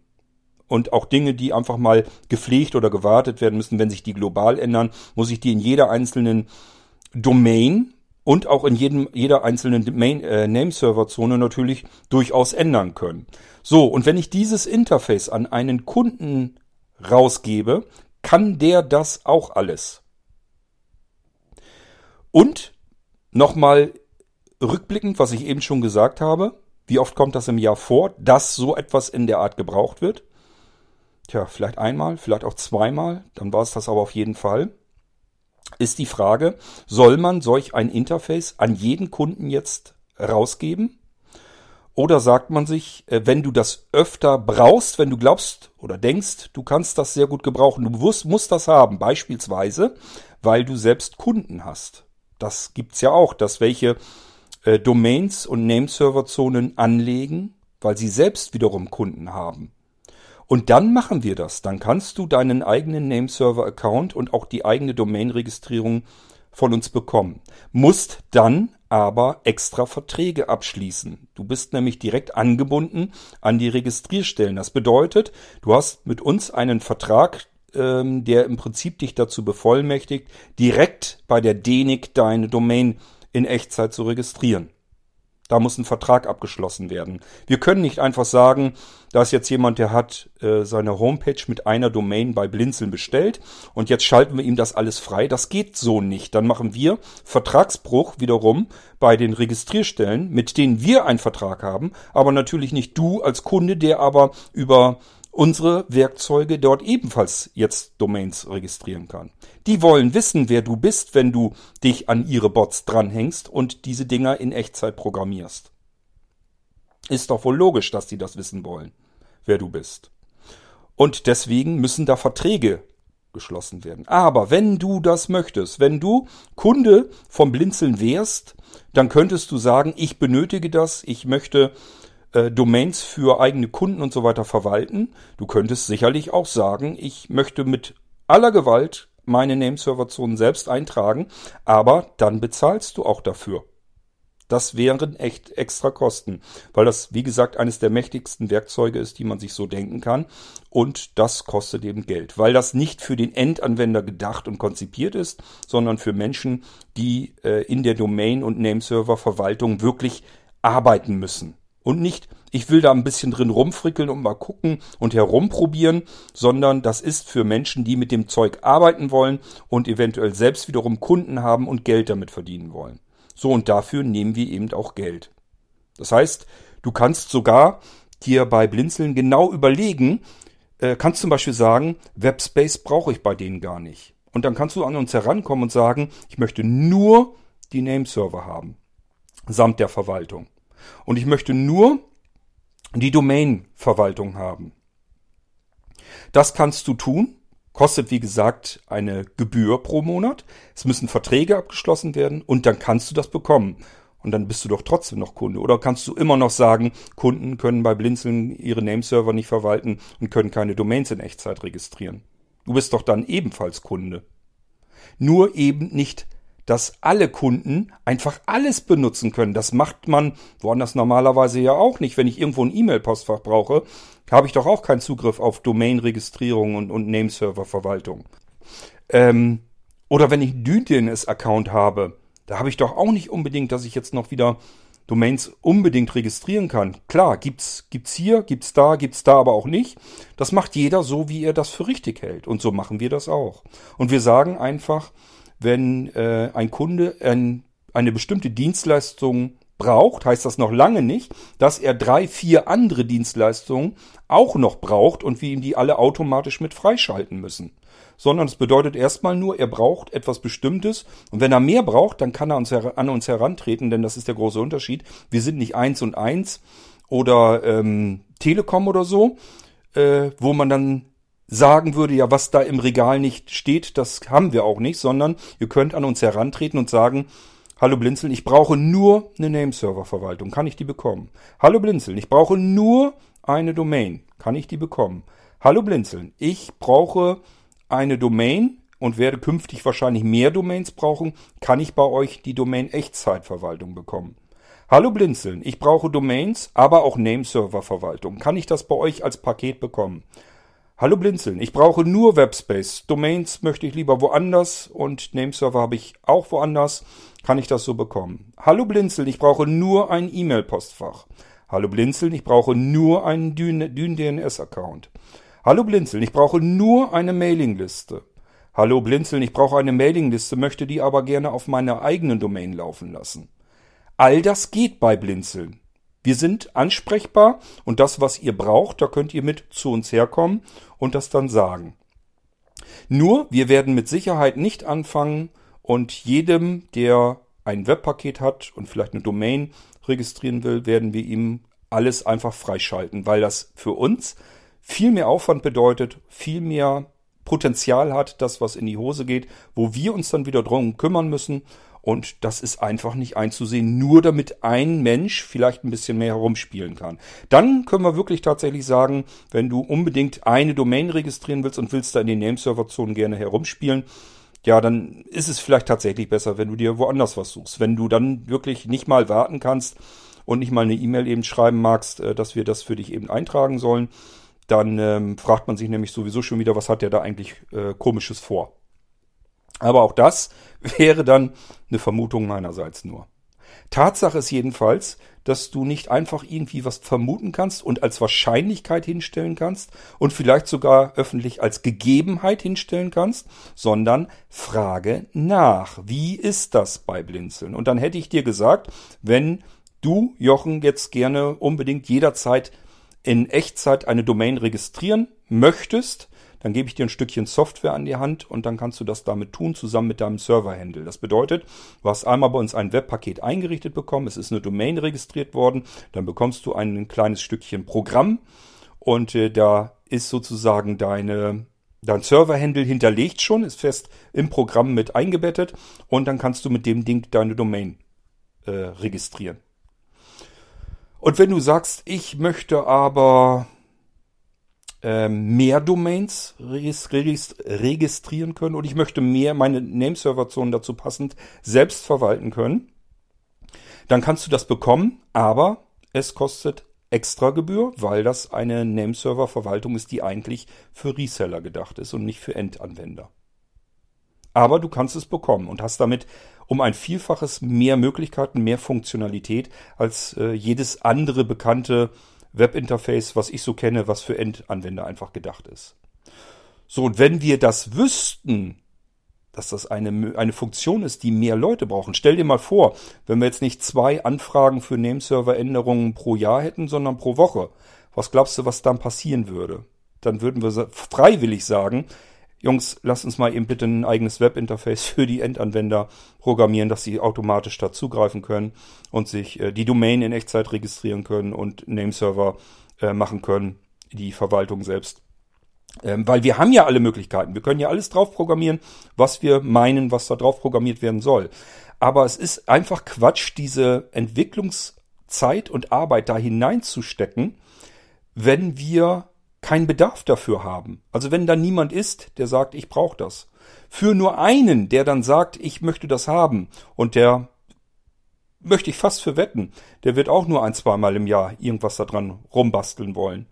A: Und auch Dinge, die einfach mal gepflegt oder gewartet werden müssen, wenn sich die global ändern, muss ich die in jeder einzelnen Domain und auch in jedem, jeder einzelnen Main, äh, Nameserver-Zone natürlich durchaus ändern können. So, und wenn ich dieses Interface an einen Kunden rausgebe, kann der das auch alles. Und nochmal rückblickend, was ich eben schon gesagt habe, wie oft kommt das im Jahr vor, dass so etwas in der Art gebraucht wird? Tja, vielleicht einmal, vielleicht auch zweimal, dann war es das aber auf jeden Fall ist die Frage, soll man solch ein Interface an jeden Kunden jetzt rausgeben? Oder sagt man sich, äh, wenn du das öfter brauchst, wenn du glaubst oder denkst, du kannst das sehr gut gebrauchen, du musst, musst das haben, beispielsweise, weil du selbst Kunden hast. Das gibt's ja auch, dass welche äh, Domains und Nameserver-Zonen anlegen, weil sie selbst wiederum Kunden haben. Und dann machen wir das. Dann kannst du deinen eigenen Nameserver-Account und auch die eigene Domain-Registrierung von uns bekommen. Musst dann aber extra Verträge abschließen. Du bist nämlich direkt angebunden an die Registrierstellen. Das bedeutet, du hast mit uns einen Vertrag, ähm, der im Prinzip dich dazu bevollmächtigt, direkt bei der DENIC deine Domain in Echtzeit zu registrieren. Da muss ein Vertrag abgeschlossen werden. Wir können nicht einfach sagen, da ist jetzt jemand, der hat äh, seine Homepage mit einer Domain bei Blinzeln bestellt und jetzt schalten wir ihm das alles frei. Das geht so nicht. Dann machen wir Vertragsbruch wiederum bei den Registrierstellen, mit denen wir einen Vertrag haben, aber natürlich nicht du als Kunde, der aber über unsere Werkzeuge dort ebenfalls jetzt Domains registrieren kann. Die wollen wissen, wer du bist, wenn du dich an ihre Bots dranhängst und diese Dinger in Echtzeit programmierst. Ist doch wohl logisch, dass die das wissen wollen, wer du bist. Und deswegen müssen da Verträge geschlossen werden. Aber wenn du das möchtest, wenn du Kunde vom Blinzeln wärst, dann könntest du sagen, ich benötige das, ich möchte äh, Domains für eigene Kunden und so weiter verwalten. Du könntest sicherlich auch sagen, ich möchte mit aller Gewalt meine Nameserver-Zonen selbst eintragen, aber dann bezahlst du auch dafür. Das wären echt extra Kosten, weil das, wie gesagt, eines der mächtigsten Werkzeuge ist, die man sich so denken kann. Und das kostet eben Geld, weil das nicht für den Endanwender gedacht und konzipiert ist, sondern für Menschen, die äh, in der Domain- und Nameserver-Verwaltung wirklich arbeiten müssen. Und nicht, ich will da ein bisschen drin rumfrickeln und mal gucken und herumprobieren, sondern das ist für Menschen, die mit dem Zeug arbeiten wollen und eventuell selbst wiederum Kunden haben und Geld damit verdienen wollen. So und dafür nehmen wir eben auch Geld. Das heißt, du kannst sogar dir bei Blinzeln genau überlegen, äh, kannst zum Beispiel sagen, Webspace brauche ich bei denen gar nicht. Und dann kannst du an uns herankommen und sagen, ich möchte nur die Nameserver haben, samt der Verwaltung. Und ich möchte nur die Domain-Verwaltung haben. Das kannst du tun. Kostet, wie gesagt, eine Gebühr pro Monat. Es müssen Verträge abgeschlossen werden und dann kannst du das bekommen. Und dann bist du doch trotzdem noch Kunde. Oder kannst du immer noch sagen, Kunden können bei Blinzeln ihre Nameserver nicht verwalten und können keine Domains in Echtzeit registrieren. Du bist doch dann ebenfalls Kunde. Nur eben nicht dass alle Kunden einfach alles benutzen können. Das macht man woanders normalerweise ja auch nicht. Wenn ich irgendwo ein E-Mail-Postfach brauche, habe ich doch auch keinen Zugriff auf Domain-Registrierung und, und Nameserver-Verwaltung. Ähm, oder wenn ich einen DNS-Account habe, da habe ich doch auch nicht unbedingt, dass ich jetzt noch wieder Domains unbedingt registrieren kann. Klar, gibt's gibt's hier, gibt's da, gibt's da aber auch nicht. Das macht jeder so, wie er das für richtig hält. Und so machen wir das auch. Und wir sagen einfach, wenn äh, ein Kunde ein, eine bestimmte Dienstleistung braucht, heißt das noch lange nicht, dass er drei, vier andere Dienstleistungen auch noch braucht und wir ihm die alle automatisch mit freischalten müssen. Sondern es bedeutet erstmal nur, er braucht etwas Bestimmtes und wenn er mehr braucht, dann kann er uns an uns herantreten, denn das ist der große Unterschied. Wir sind nicht eins und eins oder ähm, Telekom oder so, äh, wo man dann sagen würde, ja, was da im Regal nicht steht, das haben wir auch nicht, sondern ihr könnt an uns herantreten und sagen, Hallo Blinzeln, ich brauche nur eine Nameserver-Verwaltung. Kann ich die bekommen? Hallo Blinzeln, ich brauche nur eine Domain. Kann ich die bekommen? Hallo Blinzeln, ich brauche eine Domain und werde künftig wahrscheinlich mehr Domains brauchen. Kann ich bei euch die Domain-Echtzeitverwaltung bekommen? Hallo Blinzeln, ich brauche Domains, aber auch Nameserver-Verwaltung. Kann ich das bei euch als Paket bekommen? Hallo Blinzeln, ich brauche nur Webspace. Domains möchte ich lieber woanders und Nameserver habe ich auch woanders. Kann ich das so bekommen? Hallo Blinzeln, ich brauche nur ein E-Mail-Postfach. Hallo Blinzeln, ich brauche nur einen Dyn-DNS-Account. Hallo Blinzeln, ich brauche nur eine Mailingliste. Hallo Blinzeln, ich brauche eine Mailingliste, möchte die aber gerne auf meiner eigenen Domain laufen lassen. All das geht bei Blinzeln. Wir sind ansprechbar und das, was ihr braucht, da könnt ihr mit zu uns herkommen und das dann sagen. Nur, wir werden mit Sicherheit nicht anfangen und jedem, der ein Webpaket hat und vielleicht eine Domain registrieren will, werden wir ihm alles einfach freischalten, weil das für uns viel mehr Aufwand bedeutet, viel mehr Potenzial hat, das was in die Hose geht, wo wir uns dann wieder drum kümmern müssen und das ist einfach nicht einzusehen, nur damit ein Mensch vielleicht ein bisschen mehr herumspielen kann. Dann können wir wirklich tatsächlich sagen, wenn du unbedingt eine Domain registrieren willst und willst da in den Nameserver-Zonen gerne herumspielen, ja, dann ist es vielleicht tatsächlich besser, wenn du dir woanders was suchst. Wenn du dann wirklich nicht mal warten kannst und nicht mal eine E-Mail eben schreiben magst, äh, dass wir das für dich eben eintragen sollen, dann ähm, fragt man sich nämlich sowieso schon wieder, was hat der da eigentlich äh, komisches vor. Aber auch das <laughs> wäre dann eine Vermutung meinerseits nur. Tatsache ist jedenfalls, dass du nicht einfach irgendwie was vermuten kannst und als Wahrscheinlichkeit hinstellen kannst und vielleicht sogar öffentlich als Gegebenheit hinstellen kannst, sondern frage nach. Wie ist das bei Blinzeln? Und dann hätte ich dir gesagt, wenn du, Jochen, jetzt gerne unbedingt jederzeit in Echtzeit eine Domain registrieren möchtest, dann gebe ich dir ein Stückchen Software an die Hand und dann kannst du das damit tun, zusammen mit deinem Server-Handle. Das bedeutet, du hast einmal bei uns ein Webpaket eingerichtet bekommen, es ist eine Domain registriert worden, dann bekommst du ein kleines Stückchen Programm und äh, da ist sozusagen deine Dein Server-Handle hinterlegt schon, ist fest im Programm mit eingebettet und dann kannst du mit dem Ding deine Domain äh, registrieren. Und wenn du sagst, ich möchte aber mehr Domains registrieren können und ich möchte mehr meine Nameserver-Zonen dazu passend selbst verwalten können, dann kannst du das bekommen, aber es kostet extra Gebühr, weil das eine Nameserver-Verwaltung ist, die eigentlich für Reseller gedacht ist und nicht für Endanwender. Aber du kannst es bekommen und hast damit um ein Vielfaches mehr Möglichkeiten, mehr Funktionalität als äh, jedes andere bekannte Webinterface, was ich so kenne, was für Endanwender einfach gedacht ist. So, und wenn wir das wüssten, dass das eine, eine Funktion ist, die mehr Leute brauchen. Stell dir mal vor, wenn wir jetzt nicht zwei Anfragen für Nameserver-Änderungen pro Jahr hätten, sondern pro Woche. Was glaubst du, was dann passieren würde? Dann würden wir freiwillig sagen, Jungs, lasst uns mal eben bitte ein eigenes Webinterface <laughs> für die Endanwender programmieren, dass sie automatisch da zugreifen können und sich äh, die Domain in Echtzeit registrieren können und Nameserver äh, machen können, die Verwaltung selbst. Ähm, weil wir haben ja alle Möglichkeiten. Wir können ja alles drauf programmieren, was wir meinen, was da drauf programmiert werden soll. Aber es ist einfach Quatsch, diese Entwicklungszeit und Arbeit da hineinzustecken, wenn wir keinen Bedarf dafür haben. Also wenn da niemand ist, der sagt, ich brauche das. Für nur einen, der dann sagt, ich möchte das haben und der möchte ich fast für wetten, der wird auch nur ein, zweimal im Jahr irgendwas da dran rumbasteln wollen.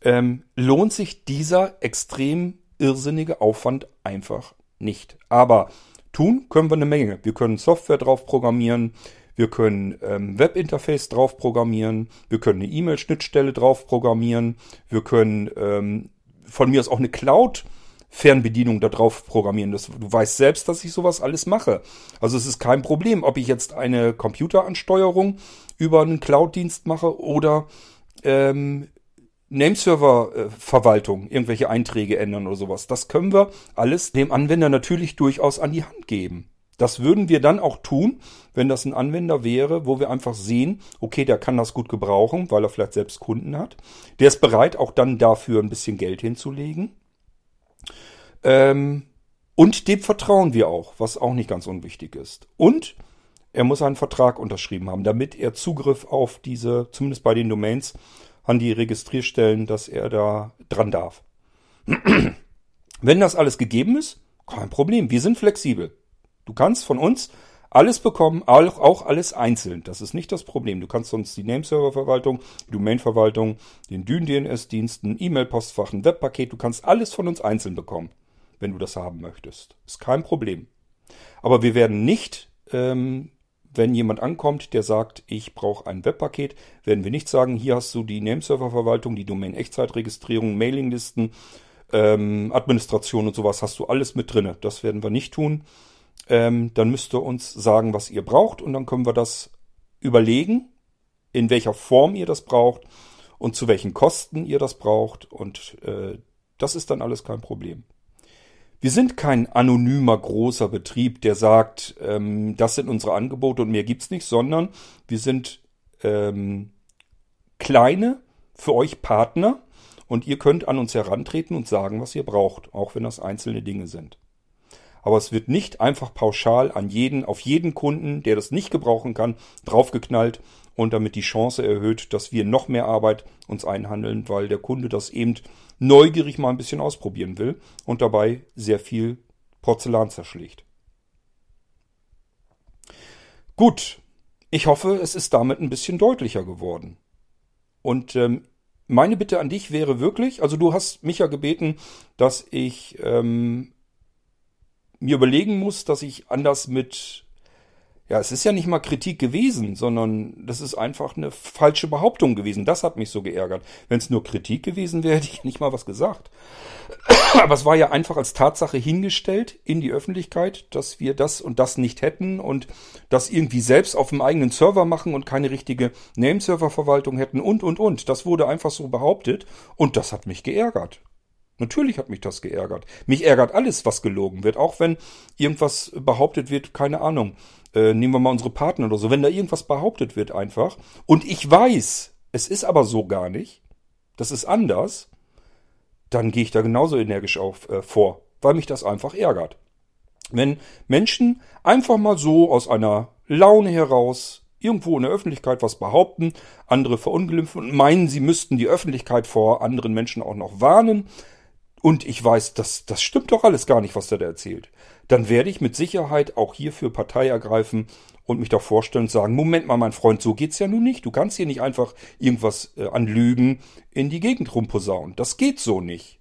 A: Ähm, lohnt sich dieser extrem irrsinnige Aufwand einfach nicht. Aber tun können wir eine Menge. Wir können Software drauf programmieren, wir können ähm, Webinterface drauf programmieren, wir können eine E-Mail-Schnittstelle drauf programmieren, wir können ähm, von mir aus auch eine Cloud Fernbedienung da drauf programmieren. Das, du weißt selbst, dass ich sowas alles mache. Also es ist kein Problem, ob ich jetzt eine Computeransteuerung über einen Cloud-Dienst mache oder ähm, Nameserver-Verwaltung, irgendwelche Einträge ändern oder sowas. Das können wir alles dem Anwender natürlich durchaus an die Hand geben. Das würden wir dann auch tun, wenn das ein Anwender wäre, wo wir einfach sehen, okay, der kann das gut gebrauchen, weil er vielleicht selbst Kunden hat. Der ist bereit, auch dann dafür ein bisschen Geld hinzulegen. Ähm, und dem vertrauen wir auch, was auch nicht ganz unwichtig ist. Und er muss einen Vertrag unterschrieben haben, damit er Zugriff auf diese, zumindest bei den Domains, an die Registrierstellen, dass er da dran darf. <clears throat> Wenn das alles gegeben ist, kein Problem. Wir sind flexibel. Du kannst von uns alles bekommen, auch, alles einzeln. Das ist nicht das Problem. Du kannst sonst die Nameserver-Verwaltung, die Domain-Verwaltung, den Dyn-DNS-Dienst, E-Mail-Postfach, ein Webpaket, du kannst alles von uns einzeln bekommen, wenn du das haben möchtest. Ist kein Problem. Aber wir werden nicht, ähm, wenn jemand ankommt, der sagt, ich brauche ein Webpaket, werden wir nicht sagen, hier hast du die Nameserver-Verwaltung, die Domain-Echtzeitregistrierung, Mailinglisten, ähm, Administration und sowas hast du alles mit drinne. Das werden wir nicht tun ähm, dann müsst ihr uns sagen, was ihr braucht und dann können wir das überlegen, in welcher Form ihr das braucht und zu welchen Kosten ihr das braucht und äh, das ist dann alles kein Problem. Wir sind kein anonymer großer Betrieb, der sagt, ähm, das sind unsere Angebote und mehr gibt's nicht, sondern wir sind ähm, kleine für euch Partner und ihr könnt an uns herantreten und sagen, was ihr braucht, auch wenn das einzelne Dinge sind aber es wird nicht einfach pauschal an jeden, auf jeden Kunden, der das nicht gebrauchen kann, draufgeknallt und damit die Chance erhöht, dass wir noch mehr Arbeit uns einhandeln, weil der Kunde das eben neugierig mal ein bisschen ausprobieren will und dabei sehr viel Porzellan zerschlägt. Gut, ich hoffe, es ist damit ein bisschen deutlicher geworden. Und ähm, meine Bitte an dich wäre wirklich, also du hast mich ja gebeten, dass ich ähm, mir überlegen muss, dass ich anders mit Ja, es ist ja nicht mal Kritik gewesen, sondern das ist einfach eine falsche Behauptung gewesen. Das hat mich so geärgert. Wenn es nur Kritik gewesen wäre, hätte ich nicht mal was gesagt. <clears throat> Aber es war ja einfach als Tatsache hingestellt in die Öffentlichkeit, dass wir das und das nicht hätten und das irgendwie selbst auf dem eigenen Server machen und keine richtige Nameserver-Verwaltung hätten und, und, und. Das wurde einfach so behauptet und das hat mich geärgert. Natürlich hat mich das geärgert. Mich ärgert alles, was gelogen wird. Auch wenn irgendwas behauptet wird, keine Ahnung. Äh, nehmen wir mal unsere Partner oder so. Wenn da irgendwas behauptet wird einfach und ich weiß, es ist aber so gar nicht, das ist anders, dann gehe ich da genauso energisch auf, äh, vor, weil mich das einfach ärgert. Wenn Menschen einfach mal so aus einer Laune heraus irgendwo in der Öffentlichkeit was behaupten, andere verunglimpfen und meinen, sie müssten die Öffentlichkeit vor anderen Menschen auch noch warnen, und ich weiß, das, das stimmt doch alles gar nicht, was der da erzählt, dann werde ich mit Sicherheit auch hierfür Partei ergreifen und mich da vorstellen und sagen, Moment mal, mein Freund, so geht's ja nun nicht. Du kannst hier nicht einfach irgendwas äh, an Lügen in die Gegend rumposaunen. Das geht so nicht.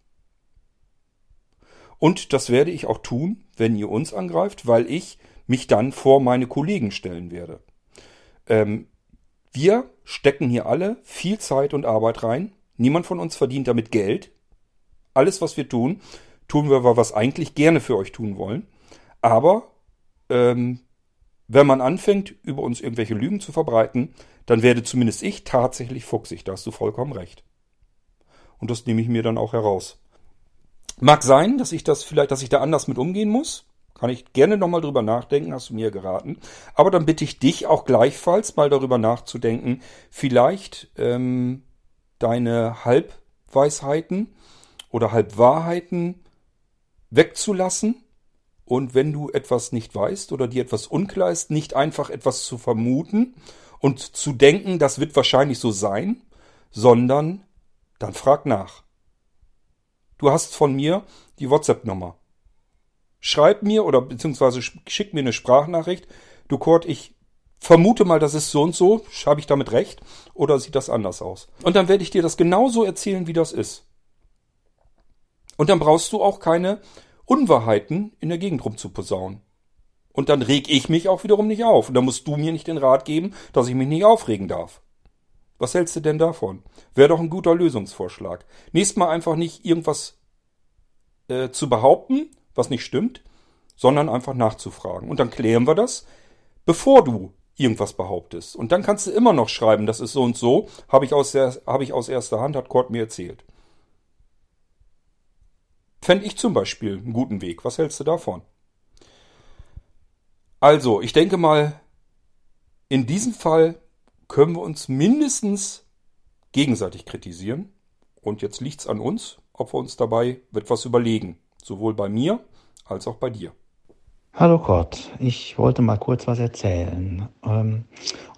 A: Und das werde ich auch tun, wenn ihr uns angreift, weil ich mich dann vor meine Kollegen stellen werde. Ähm, wir stecken hier alle viel Zeit und Arbeit rein. Niemand von uns verdient damit Geld. Alles, was wir tun, tun wir, weil wir was eigentlich gerne für euch tun wollen. Aber ähm, wenn man anfängt, über uns irgendwelche Lügen zu verbreiten, dann werde zumindest ich tatsächlich fuchsig. Da hast du vollkommen recht. Und das nehme ich mir dann auch heraus. Mag sein, dass ich das vielleicht, dass ich da anders mit umgehen muss. Kann ich gerne nochmal drüber nachdenken, hast du mir geraten. Aber dann bitte ich dich auch gleichfalls mal darüber nachzudenken, vielleicht ähm, deine Halbweisheiten oder Halbwahrheiten wegzulassen und wenn du etwas nicht weißt oder dir etwas unklar ist, nicht einfach etwas zu vermuten und zu denken, das wird wahrscheinlich so sein, sondern dann frag nach. Du hast von mir die WhatsApp-Nummer. Schreib mir oder beziehungsweise schick mir eine Sprachnachricht. Du Kurt, ich vermute mal, das ist so und so. Habe ich damit recht? Oder sieht das anders aus? Und dann werde ich dir das genauso erzählen, wie das ist. Und dann brauchst du auch keine Unwahrheiten in der Gegend rumzuposaunen. Und dann reg ich mich auch wiederum nicht auf. Und dann musst du mir nicht den Rat geben, dass ich mich nicht aufregen darf. Was hältst du denn davon? Wäre doch ein guter Lösungsvorschlag. Nächstes Mal einfach nicht irgendwas äh, zu behaupten, was nicht stimmt, sondern einfach nachzufragen. Und dann klären wir das, bevor du irgendwas behauptest. Und dann kannst du immer noch schreiben, das ist so und so, habe ich, aus hab ich aus erster Hand, hat Kurt mir erzählt. Fände ich zum Beispiel einen guten Weg. Was hältst du davon? Also, ich denke mal, in diesem Fall können wir uns mindestens gegenseitig kritisieren. Und jetzt liegt es an uns, ob wir uns dabei etwas überlegen. Sowohl bei mir als auch bei dir.
C: Hallo Kurt, ich wollte mal kurz was erzählen. Ähm,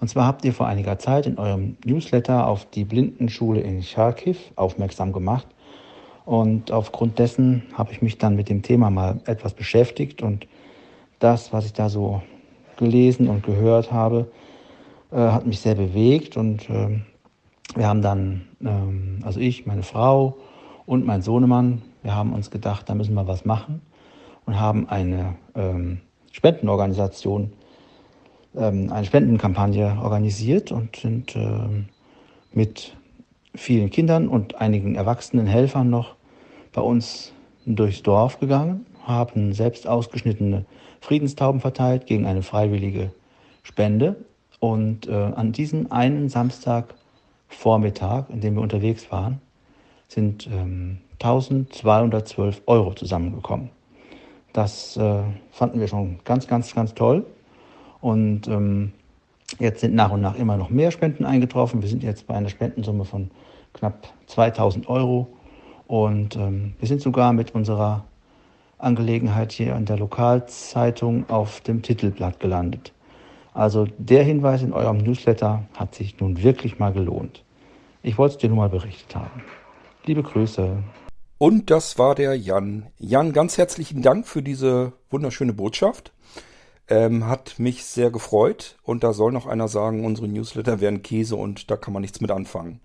C: und zwar habt ihr vor einiger Zeit in eurem Newsletter auf die Blindenschule in Charkiw aufmerksam gemacht und aufgrund dessen habe ich mich dann mit dem Thema mal etwas beschäftigt. Und das, was ich da so gelesen und gehört habe, äh, hat mich sehr bewegt. Und äh, wir haben dann, ähm, also ich, meine Frau und mein Sohnemann, wir haben uns gedacht, da müssen wir was machen und haben eine ähm, Spendenorganisation, ähm, eine Spendenkampagne organisiert und sind ähm, mit vielen Kindern und einigen erwachsenen Helfern noch bei uns durchs Dorf gegangen, haben selbst ausgeschnittene Friedenstauben verteilt gegen eine freiwillige Spende. Und äh, an diesem einen Samstagvormittag, in dem wir unterwegs waren, sind ähm, 1212 Euro zusammengekommen. Das äh, fanden wir schon ganz, ganz, ganz toll. Und ähm, jetzt sind nach und nach immer noch mehr Spenden eingetroffen. Wir sind jetzt bei einer Spendensumme von knapp 2000 Euro. Und ähm, wir sind sogar mit unserer Angelegenheit hier in der Lokalzeitung auf dem Titelblatt gelandet. Also der Hinweis in eurem Newsletter hat sich nun wirklich mal gelohnt. Ich wollte es dir nur mal berichtet haben. Liebe Grüße.
A: Und das war der Jan. Jan, ganz herzlichen Dank für diese wunderschöne Botschaft. Ähm, hat mich sehr gefreut. Und da soll noch einer sagen, unsere Newsletter wären Käse und da kann man nichts mit anfangen.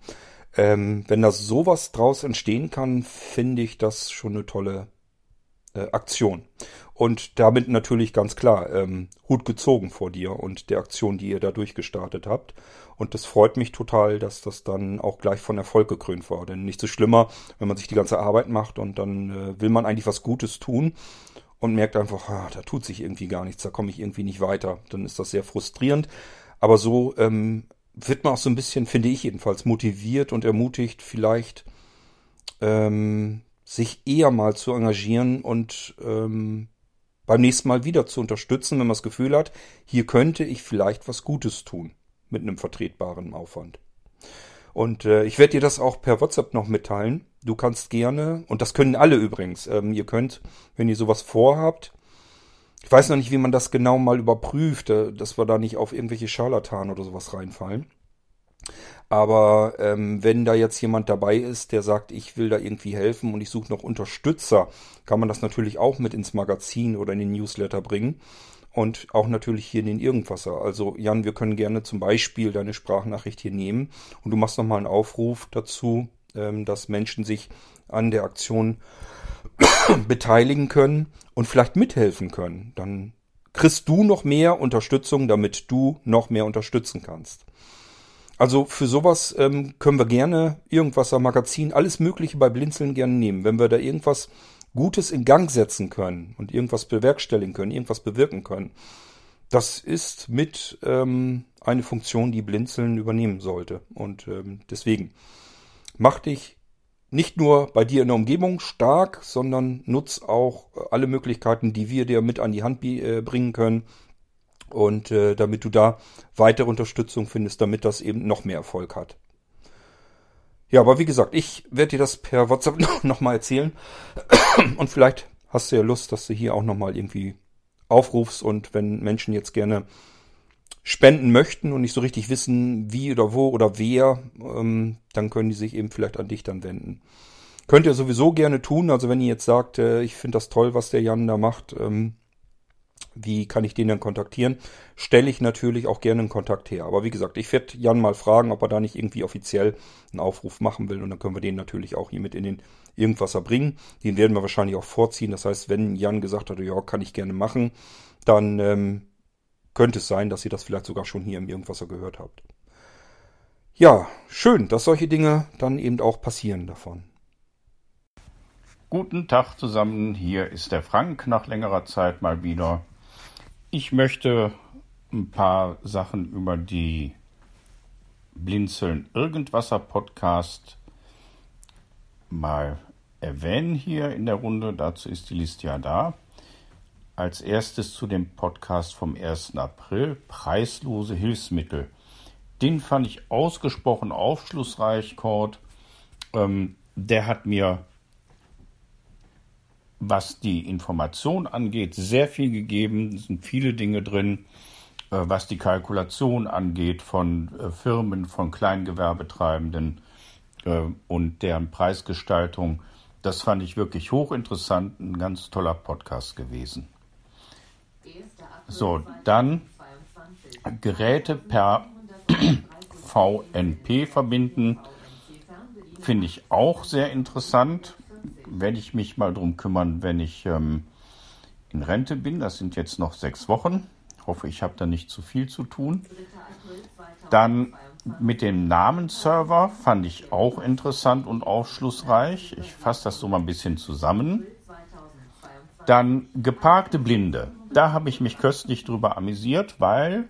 A: Ähm, wenn da sowas draus entstehen kann, finde ich das schon eine tolle äh, Aktion. Und damit natürlich ganz klar, ähm, Hut gezogen vor dir und der Aktion, die ihr da durchgestartet habt. Und das freut mich total, dass das dann auch gleich von Erfolg gekrönt war. Denn nichts so schlimmer, wenn man sich die ganze Arbeit macht und dann äh, will man eigentlich was Gutes tun und merkt einfach, ah, da tut sich irgendwie gar nichts, da komme ich irgendwie nicht weiter. Dann ist das sehr frustrierend. Aber so ähm, wird man auch so ein bisschen, finde ich jedenfalls, motiviert und ermutigt, vielleicht ähm, sich eher mal zu engagieren und ähm, beim nächsten Mal wieder zu unterstützen, wenn man das Gefühl hat, hier könnte ich vielleicht was Gutes tun mit einem vertretbaren Aufwand. Und äh, ich werde dir das auch per WhatsApp noch mitteilen. Du kannst gerne, und das können alle übrigens, ähm, ihr könnt, wenn ihr sowas vorhabt, ich weiß noch nicht, wie man das genau mal überprüft, dass wir da nicht auf irgendwelche Scharlatan oder sowas reinfallen. Aber ähm, wenn da jetzt jemand dabei ist, der sagt, ich will da irgendwie helfen und ich suche noch Unterstützer, kann man das natürlich auch mit ins Magazin oder in den Newsletter bringen. Und auch natürlich hier in den Irgendwasser. Also Jan, wir können gerne zum Beispiel deine Sprachnachricht hier nehmen und du machst nochmal einen Aufruf dazu, ähm, dass Menschen sich an der Aktion <coughs> beteiligen können und vielleicht mithelfen können. Dann kriegst du noch mehr Unterstützung, damit du noch mehr unterstützen kannst. Also für sowas ähm, können wir gerne irgendwas am Magazin, alles Mögliche bei Blinzeln gerne nehmen. Wenn wir da irgendwas Gutes in Gang setzen können und irgendwas bewerkstelligen können, irgendwas bewirken können, das ist mit ähm, eine Funktion, die Blinzeln übernehmen sollte. Und ähm, deswegen mach dich nicht nur bei dir in der Umgebung stark, sondern nutz auch alle Möglichkeiten, die wir dir mit an die Hand äh, bringen können, und äh, damit du da weitere Unterstützung findest, damit das eben noch mehr Erfolg hat. Ja, aber wie gesagt, ich werde dir das per WhatsApp <laughs> nochmal erzählen. Und vielleicht hast du ja Lust, dass du hier auch nochmal irgendwie aufrufst und wenn Menschen jetzt gerne spenden möchten und nicht so richtig wissen, wie oder wo oder wer, ähm, dann können die sich eben vielleicht an dich dann wenden. Könnt ihr sowieso gerne tun. Also wenn ihr jetzt sagt, äh, ich finde das toll, was der Jan da macht, ähm, wie kann ich den dann kontaktieren? Stelle ich natürlich auch gerne einen Kontakt her. Aber wie gesagt, ich werde Jan mal fragen, ob er da nicht irgendwie offiziell einen Aufruf machen will. Und dann können wir den natürlich auch hier mit in den Irgendwasser bringen. Den werden wir wahrscheinlich auch vorziehen. Das heißt, wenn Jan gesagt hat, ja, kann ich gerne machen, dann ähm, könnte es sein, dass ihr das vielleicht sogar schon hier im Irgendwasser gehört habt. Ja, schön, dass solche Dinge dann eben auch passieren davon.
D: Guten Tag zusammen, hier ist der Frank nach längerer Zeit mal wieder. Ich möchte ein paar Sachen über die Blinzeln Irgendwasser Podcast mal erwähnen hier in der Runde. Dazu ist die Liste ja da. Als erstes zu dem Podcast vom 1. April, preislose Hilfsmittel. Den fand ich ausgesprochen aufschlussreich, Cord. Ähm, der hat mir was die Information angeht, sehr viel gegeben. Es sind viele Dinge drin, äh, was die Kalkulation angeht von äh, Firmen, von Kleingewerbetreibenden äh, und deren Preisgestaltung. Das fand ich wirklich hochinteressant, ein ganz toller Podcast gewesen. So, dann Geräte per <clears throat> VNP verbinden, finde ich auch sehr interessant werde ich mich mal drum kümmern, wenn ich ähm, in Rente bin. Das sind jetzt noch sechs Wochen. Hoffe, ich habe da nicht zu viel zu tun. Dann mit dem Namensserver fand ich auch interessant und aufschlussreich. Ich fasse das so mal ein bisschen zusammen. Dann geparkte Blinde. Da habe ich mich köstlich drüber amüsiert, weil,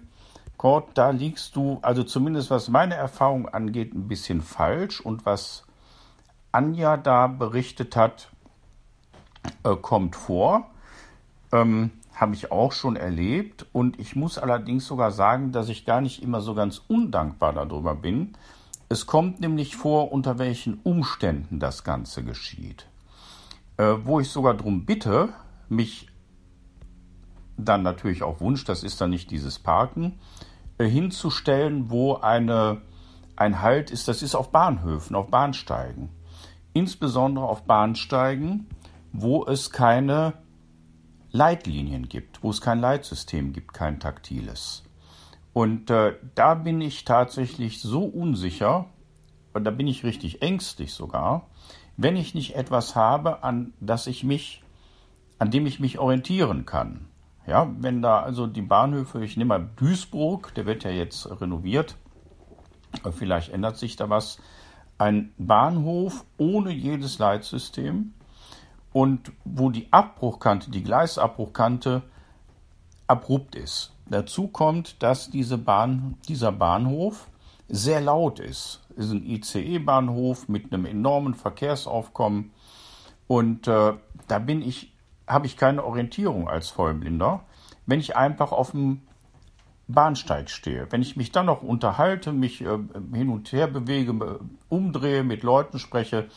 D: Gott, da liegst du, also zumindest was meine Erfahrung angeht, ein bisschen falsch und was Anja da berichtet hat, äh, kommt vor. Ähm, Habe ich auch schon erlebt. Und ich muss allerdings sogar sagen, dass ich gar nicht immer so ganz undankbar darüber bin. Es kommt nämlich vor, unter welchen Umständen das Ganze geschieht. Äh, wo ich sogar darum bitte, mich dann natürlich auf Wunsch, das ist dann nicht dieses Parken, äh, hinzustellen, wo eine, ein Halt ist, das ist auf Bahnhöfen, auf Bahnsteigen insbesondere auf Bahnsteigen, wo es keine Leitlinien gibt, wo es kein Leitsystem gibt, kein taktiles. Und äh, da bin ich tatsächlich so unsicher, und da bin ich richtig ängstlich sogar, wenn ich nicht etwas habe, an das ich mich an dem ich mich orientieren kann. Ja, wenn da also die Bahnhöfe, ich nehme mal Duisburg, der wird ja jetzt renoviert, vielleicht ändert sich da was, ein Bahnhof ohne jedes Leitsystem und wo die Abbruchkante, die Gleisabbruchkante abrupt ist. Dazu kommt, dass diese Bahn, dieser Bahnhof sehr laut ist. Ist ein ICE-Bahnhof mit einem enormen Verkehrsaufkommen und äh, da bin ich, habe ich keine Orientierung als Vollblinder, wenn ich einfach auf dem Bahnsteig stehe. Wenn ich mich dann noch unterhalte, mich äh, hin und her bewege, umdrehe, mit Leuten spreche,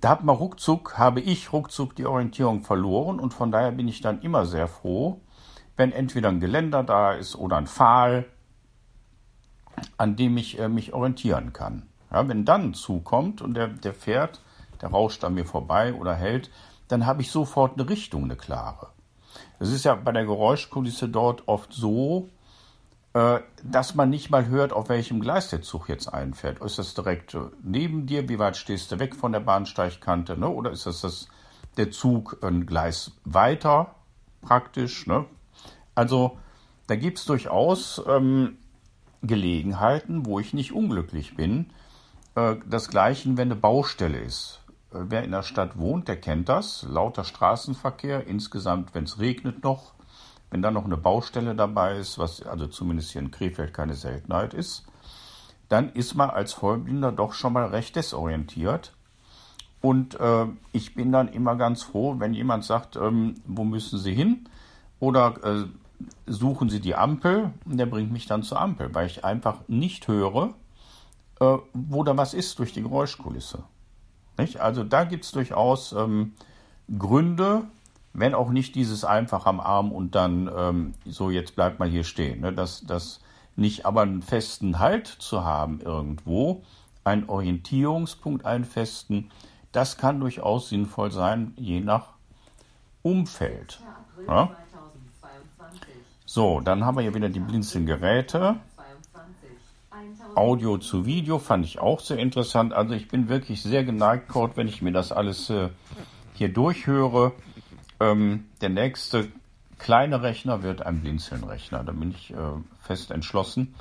D: da hat man ruckzuck, habe ich ruckzuck die Orientierung verloren und von daher bin ich dann immer sehr froh, wenn entweder ein Geländer da ist oder ein Pfahl, an dem ich äh, mich orientieren kann. Ja, wenn dann ein Zug kommt und der, der fährt, der rauscht an mir vorbei oder hält, dann habe ich sofort eine Richtung, eine klare. Es ist ja bei der Geräuschkulisse dort oft so, äh, dass man nicht mal hört, auf welchem Gleis der Zug jetzt einfährt. Ist das direkt äh, neben dir? Wie weit stehst du weg von der Bahnsteigkante? Ne? Oder ist das, das der Zug ein Gleis weiter praktisch? Ne? Also da gibt es durchaus ähm, Gelegenheiten, wo ich nicht unglücklich bin. Äh, das gleiche, wenn eine Baustelle ist. Äh, wer in der Stadt wohnt, der kennt das. Lauter Straßenverkehr, insgesamt, wenn es regnet noch. Wenn dann noch eine Baustelle dabei ist, was also zumindest hier in Krefeld keine Seltenheit ist, dann ist man als Vollblinder doch schon mal recht desorientiert. Und äh, ich bin dann immer ganz froh, wenn jemand sagt, ähm, wo müssen Sie hin? Oder äh, suchen Sie die Ampel und der bringt mich dann zur Ampel, weil ich einfach nicht höre, äh, wo da was ist durch die Geräuschkulisse. Nicht? Also da gibt es durchaus ähm, Gründe, wenn auch nicht dieses einfach am Arm und dann ähm, so, jetzt bleibt mal hier stehen. Ne? Das, das nicht aber einen festen Halt zu haben irgendwo, einen Orientierungspunkt, einen festen, das kann durchaus sinnvoll sein, je nach Umfeld. Ja? So, dann haben wir hier wieder die Blinzeln-Geräte. Audio zu Video fand ich auch sehr interessant. Also ich bin wirklich sehr geneigt, Kurt, wenn ich mir das alles äh, hier durchhöre. Ähm, der nächste kleine Rechner wird ein Blinzeln-Rechner. Da bin ich äh, fest entschlossen.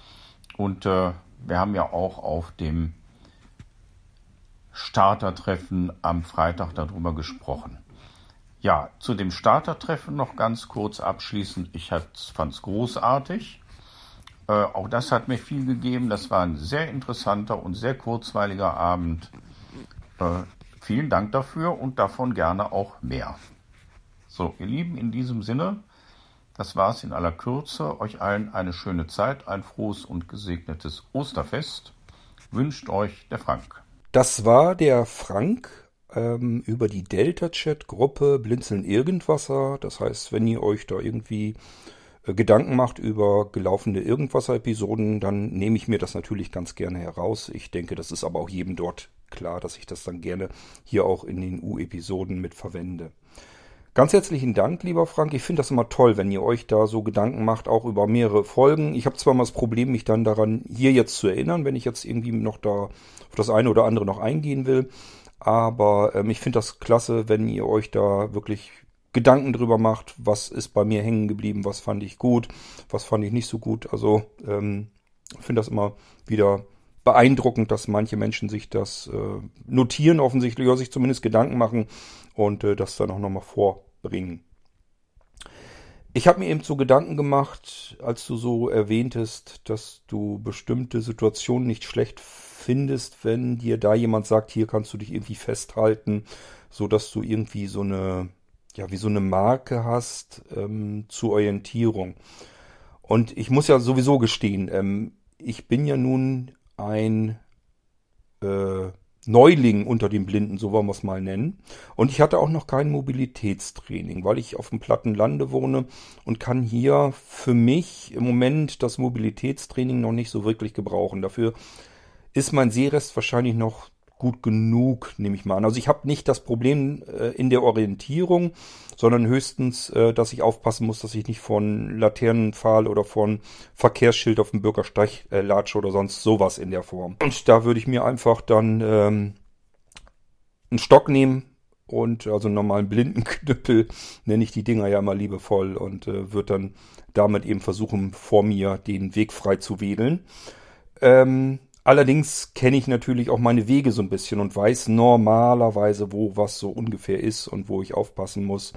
D: Und äh, wir haben ja auch auf dem Startertreffen am Freitag darüber gesprochen. Ja, zu dem Startertreffen noch ganz kurz abschließend. Ich fand es großartig. Äh, auch das hat mir viel gegeben. Das war ein sehr interessanter und sehr kurzweiliger Abend. Äh, vielen Dank dafür und davon gerne auch mehr. So, ihr Lieben, in diesem Sinne, das war es in aller Kürze. Euch allen eine schöne Zeit, ein frohes und gesegnetes Osterfest. Wünscht euch der Frank.
A: Das war der Frank ähm, über die Delta-Chat-Gruppe Blinzeln Irgendwasser. Das heißt, wenn ihr euch da irgendwie äh, Gedanken macht über gelaufene Irgendwasser-Episoden, dann nehme ich mir das natürlich ganz gerne heraus. Ich denke, das ist aber auch jedem dort klar, dass ich das dann gerne hier auch in den U-Episoden mit verwende. Ganz herzlichen Dank, lieber Frank. Ich finde das immer toll, wenn ihr euch da so Gedanken macht, auch über mehrere Folgen. Ich habe zwar mal das Problem, mich dann daran hier jetzt zu erinnern, wenn ich jetzt irgendwie noch da auf das eine oder andere noch eingehen will. Aber ähm, ich finde das klasse, wenn ihr euch da wirklich Gedanken drüber macht, was ist bei mir hängen geblieben, was fand ich gut, was fand ich nicht so gut. Also ähm, finde das immer wieder beeindruckend, dass manche Menschen sich das äh, notieren offensichtlich oder sich zumindest Gedanken machen und äh, das dann auch nochmal vorbringen. Ich habe mir eben so Gedanken gemacht, als du so erwähntest, dass du bestimmte Situationen nicht schlecht findest, wenn dir da jemand sagt, hier kannst du dich irgendwie festhalten, so dass du irgendwie so eine, ja, wie so eine Marke hast ähm, zur Orientierung. Und ich muss ja sowieso gestehen, ähm, ich bin ja nun ein äh, Neuling unter den Blinden, so wollen wir es mal nennen. Und ich hatte auch noch kein Mobilitätstraining, weil ich auf dem platten Lande wohne und kann hier für mich im Moment das Mobilitätstraining noch nicht so wirklich gebrauchen. Dafür ist mein Seerest wahrscheinlich noch gut genug, nehme ich mal an. Also ich habe nicht das Problem äh, in der Orientierung, sondern höchstens, äh, dass ich aufpassen muss, dass ich nicht von Laternenpfahl oder von Verkehrsschild auf dem Bürgersteig äh, latsche oder sonst sowas in der Form. Und da würde ich mir einfach dann ähm, einen Stock nehmen und also einen normalen Blindenknüppel <laughs> nenne ich die Dinger ja immer liebevoll und äh, wird dann damit eben versuchen, vor mir den Weg frei zu wedeln. Ähm, allerdings kenne ich natürlich auch meine Wege so ein bisschen und weiß normalerweise, wo was so ungefähr ist und wo ich aufpassen muss.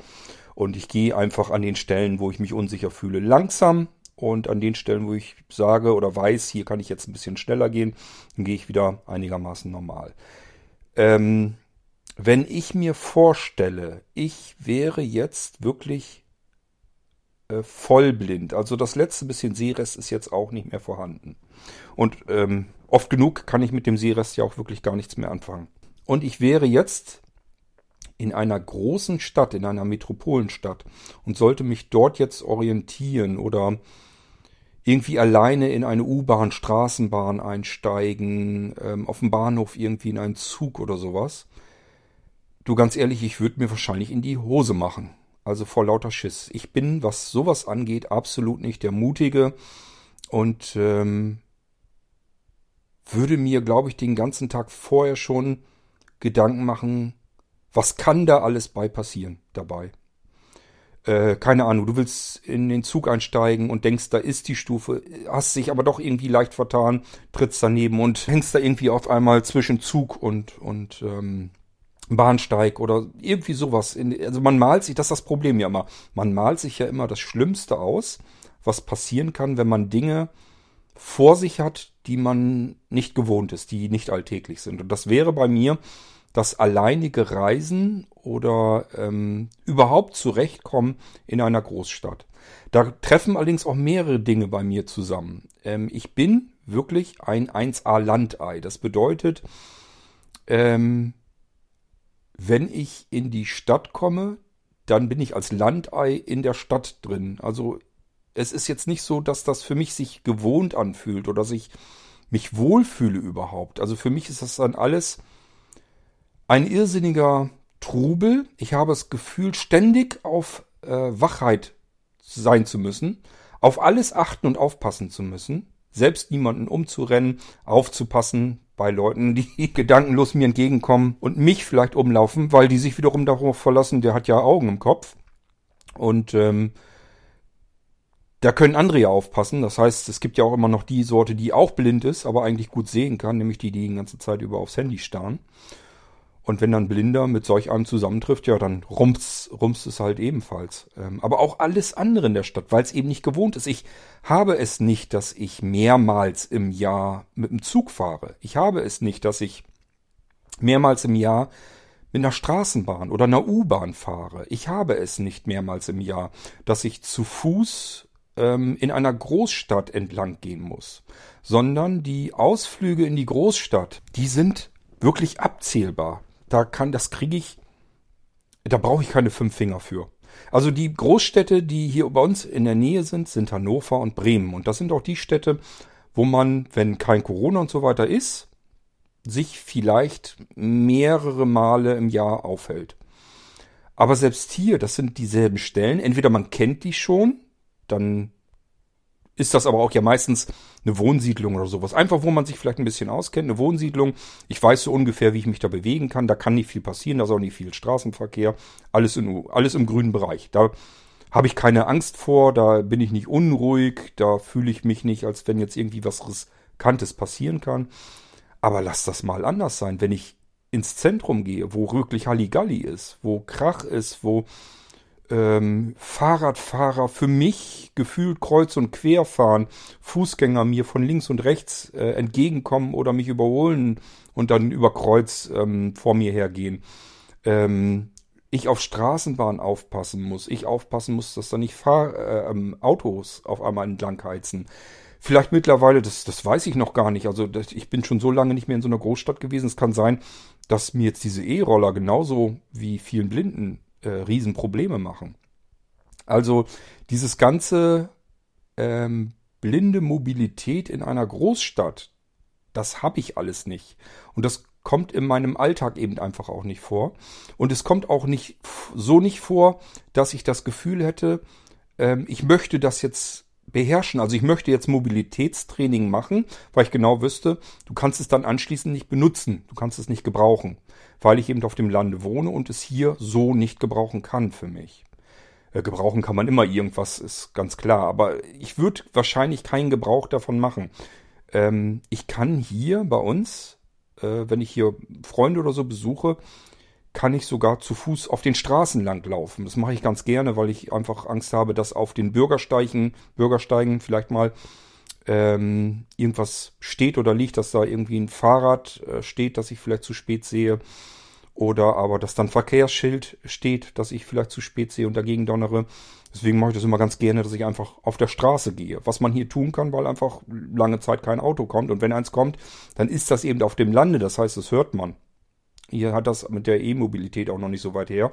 A: Und ich gehe einfach an den Stellen, wo ich mich unsicher fühle, langsam. Und an den Stellen, wo ich sage oder weiß, hier kann ich jetzt ein bisschen schneller gehen, dann gehe ich wieder einigermaßen normal. Ähm, wenn ich mir vorstelle, ich wäre jetzt wirklich äh, vollblind, also das letzte bisschen Sehrest ist jetzt auch nicht mehr vorhanden. Und ähm, oft genug kann ich mit dem Seerest ja auch wirklich gar nichts mehr anfangen. Und ich wäre jetzt in einer großen Stadt, in einer Metropolenstadt und sollte mich dort jetzt orientieren oder irgendwie alleine in eine U-Bahn, Straßenbahn einsteigen, ähm, auf dem Bahnhof irgendwie in einen Zug oder sowas. Du ganz ehrlich, ich würde mir wahrscheinlich in die Hose machen. Also vor lauter Schiss. Ich bin, was sowas angeht, absolut nicht der Mutige und ähm, würde mir, glaube ich, den ganzen Tag vorher schon Gedanken machen, was kann da alles bei passieren dabei? Äh, keine Ahnung, du willst in den Zug einsteigen und denkst, da ist die Stufe, hast dich aber doch irgendwie leicht vertan, trittst daneben und hängst da irgendwie auf einmal zwischen Zug und, und ähm, Bahnsteig oder irgendwie sowas. Also man malt sich, das ist das Problem ja immer, man malt sich ja immer das Schlimmste aus, was passieren kann, wenn man Dinge vor sich hat, die man nicht gewohnt ist, die nicht alltäglich sind. Und das wäre bei mir das alleinige Reisen oder ähm, überhaupt zurechtkommen in einer Großstadt. Da treffen allerdings auch mehrere Dinge bei mir zusammen. Ähm, ich bin wirklich ein 1A Landei. Das bedeutet, ähm, wenn ich in die Stadt komme, dann bin ich als Landei in der Stadt drin. Also es ist jetzt nicht so, dass das für mich sich gewohnt anfühlt oder dass ich mich wohlfühle überhaupt. Also für mich ist das dann alles ein irrsinniger Trubel. Ich habe das Gefühl, ständig auf äh, Wachheit sein zu müssen, auf alles achten und aufpassen zu müssen, selbst niemanden umzurennen, aufzupassen bei Leuten, die <laughs> gedankenlos mir entgegenkommen und mich vielleicht umlaufen, weil die sich wiederum darauf verlassen, der hat ja Augen im Kopf. Und ähm, da können andere ja aufpassen. Das heißt, es gibt ja auch immer noch die Sorte, die auch blind ist, aber eigentlich gut sehen kann, nämlich die, die die ganze Zeit über aufs Handy starren. Und wenn dann Blinder mit solch einem zusammentrifft, ja, dann rumst, rumst es halt ebenfalls. Ähm, aber auch alles andere in der Stadt, weil es eben nicht gewohnt ist. Ich habe es nicht, dass ich mehrmals im Jahr mit dem Zug fahre. Ich habe es nicht, dass ich mehrmals im Jahr mit einer Straßenbahn oder einer U-Bahn fahre. Ich habe es nicht mehrmals im Jahr, dass ich zu Fuß ähm, in einer Großstadt entlang gehen muss, sondern die Ausflüge in die Großstadt, die sind wirklich abzählbar da kann, das kriege ich, da brauche ich keine fünf Finger für. Also die Großstädte, die hier bei uns in der Nähe sind, sind Hannover und Bremen. Und das sind auch die Städte, wo man, wenn kein Corona und so weiter ist, sich vielleicht mehrere Male im Jahr aufhält. Aber selbst hier, das sind dieselben Stellen. Entweder man kennt die schon, dann ist das aber auch ja meistens eine Wohnsiedlung oder sowas. Einfach, wo man sich vielleicht ein bisschen auskennt, eine Wohnsiedlung. Ich weiß so ungefähr, wie ich mich da bewegen kann. Da kann nicht viel passieren, da ist auch nicht viel Straßenverkehr. Alles, in, alles im grünen Bereich. Da habe ich keine Angst vor, da bin ich nicht unruhig, da fühle ich mich nicht, als wenn jetzt irgendwie was Riskantes passieren kann. Aber lass das mal anders sein. Wenn ich ins Zentrum gehe, wo wirklich Halligalli ist, wo Krach ist, wo ähm, Fahrradfahrer für mich gefühlt kreuz und quer fahren, Fußgänger mir von links und rechts äh, entgegenkommen oder mich überholen und dann über Kreuz ähm, vor mir hergehen. Ähm, ich auf Straßenbahn aufpassen muss, ich aufpassen muss, dass da nicht Fahr äh, ähm, Autos auf einmal entlang heizen. Vielleicht mittlerweile, das, das weiß ich noch gar nicht. Also das, ich bin schon so lange nicht mehr in so einer Großstadt gewesen. Es kann sein, dass mir jetzt diese E-Roller genauso wie vielen Blinden äh, Riesenprobleme machen. Also dieses ganze ähm, blinde Mobilität in einer Großstadt, das habe ich alles nicht. Und das kommt in meinem Alltag eben einfach auch nicht vor. Und es kommt auch nicht so nicht vor, dass ich das Gefühl hätte, ähm, ich möchte das jetzt beherrschen. Also ich möchte jetzt Mobilitätstraining machen, weil ich genau wüsste, du kannst es dann anschließend nicht benutzen, du kannst es nicht gebrauchen. Weil ich eben auf dem Lande wohne und es hier so nicht gebrauchen kann für mich. Äh, gebrauchen kann man immer irgendwas, ist ganz klar. Aber ich würde wahrscheinlich keinen Gebrauch davon machen. Ähm, ich kann hier bei uns, äh, wenn ich hier Freunde oder so besuche, kann ich sogar zu Fuß auf den Straßen lang laufen. Das mache ich ganz gerne, weil ich einfach Angst habe, dass auf den Bürgersteigen, Bürgersteigen vielleicht mal ähm, irgendwas steht oder liegt, dass da irgendwie ein Fahrrad äh, steht, das ich vielleicht zu spät sehe. Oder aber, dass dann Verkehrsschild steht, das ich vielleicht zu spät sehe und dagegen donnere. Deswegen mache ich das immer ganz gerne, dass ich einfach auf der Straße gehe. Was man hier tun kann, weil einfach lange Zeit kein Auto kommt. Und wenn eins kommt, dann ist das eben auf dem Lande. Das heißt, das hört man. Hier hat das mit der E-Mobilität auch noch nicht so weit her,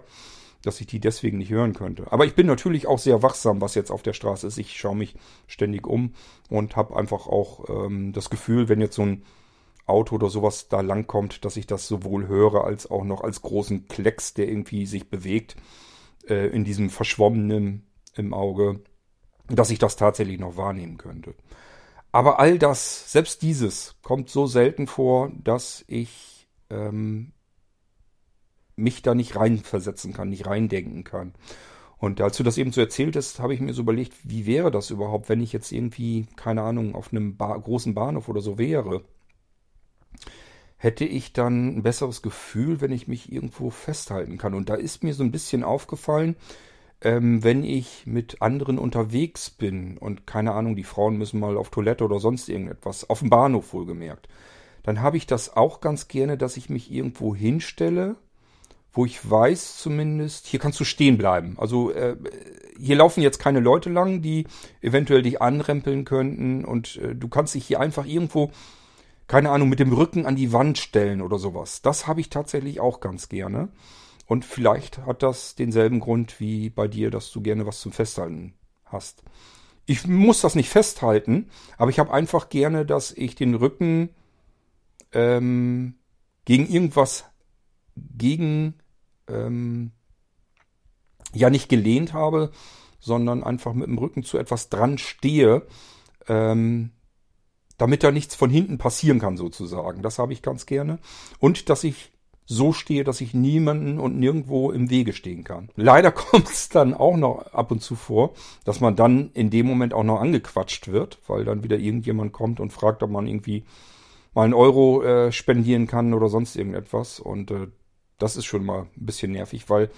A: dass ich die deswegen nicht hören könnte. Aber ich bin natürlich auch sehr wachsam, was jetzt auf der Straße ist. Ich schaue mich ständig um und habe einfach auch ähm, das Gefühl, wenn jetzt so ein Auto oder sowas da langkommt, dass ich das sowohl höre als auch noch als großen Klecks, der irgendwie sich bewegt äh, in diesem verschwommenen im Auge, dass ich das tatsächlich noch wahrnehmen könnte. Aber all das, selbst dieses, kommt so selten vor, dass ich ähm, mich da nicht reinversetzen kann, nicht reindenken kann. Und als du das eben so erzählt hast, habe ich mir so überlegt, wie wäre das überhaupt, wenn ich jetzt irgendwie, keine Ahnung, auf einem ba großen Bahnhof oder so wäre. Hätte ich dann ein besseres Gefühl, wenn ich mich irgendwo festhalten kann. Und da ist mir so ein bisschen aufgefallen, ähm, wenn ich mit anderen unterwegs bin und keine Ahnung, die Frauen müssen mal auf Toilette oder sonst irgendetwas, auf dem Bahnhof wohlgemerkt, dann habe ich das auch ganz gerne, dass ich mich irgendwo hinstelle, wo ich weiß zumindest, hier kannst du stehen bleiben. Also äh, hier laufen jetzt keine Leute lang, die eventuell dich anrempeln könnten und äh, du kannst dich hier einfach irgendwo, keine Ahnung, mit dem Rücken an die Wand stellen oder sowas. Das habe ich tatsächlich auch ganz gerne. Und vielleicht hat das denselben Grund wie bei dir, dass du gerne was zum Festhalten hast. Ich muss das nicht festhalten, aber ich habe einfach gerne, dass ich den Rücken ähm, gegen irgendwas gegen ähm, ja nicht gelehnt habe, sondern einfach mit dem Rücken zu etwas dran stehe, ähm, damit da nichts von hinten passieren kann sozusagen. Das habe ich ganz gerne. Und dass ich so stehe, dass ich niemanden und nirgendwo im Wege stehen kann. Leider <laughs> kommt es dann auch noch ab und zu vor, dass man dann in dem Moment auch noch angequatscht wird, weil dann wieder irgendjemand kommt und fragt, ob man irgendwie mal einen Euro äh, spendieren kann oder sonst irgendetwas. Und äh, das ist schon mal ein bisschen nervig, weil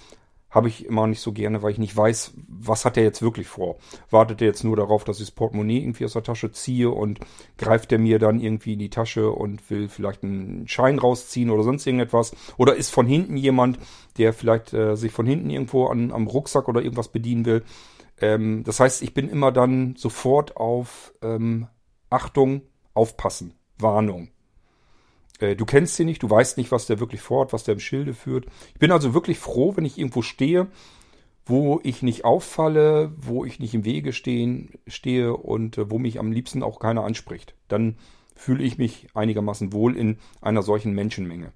A: habe ich immer nicht so gerne, weil ich nicht weiß, was hat er jetzt wirklich vor. Wartet er jetzt nur darauf, dass ich das Portemonnaie irgendwie aus der Tasche ziehe und greift er mir dann irgendwie in die Tasche und will vielleicht einen Schein rausziehen oder sonst irgendetwas? Oder ist von hinten jemand, der vielleicht äh, sich von hinten irgendwo an, am Rucksack oder irgendwas bedienen will? Ähm, das heißt, ich bin immer dann sofort auf ähm, Achtung, aufpassen, Warnung. Äh, du kennst ihn nicht, du weißt nicht, was der wirklich vorhat, was der im Schilde führt. Ich bin also wirklich froh, wenn ich irgendwo stehe, wo ich nicht auffalle, wo ich nicht im Wege stehen, stehe und äh, wo mich am liebsten auch keiner anspricht. Dann fühle ich mich einigermaßen wohl in einer solchen Menschenmenge.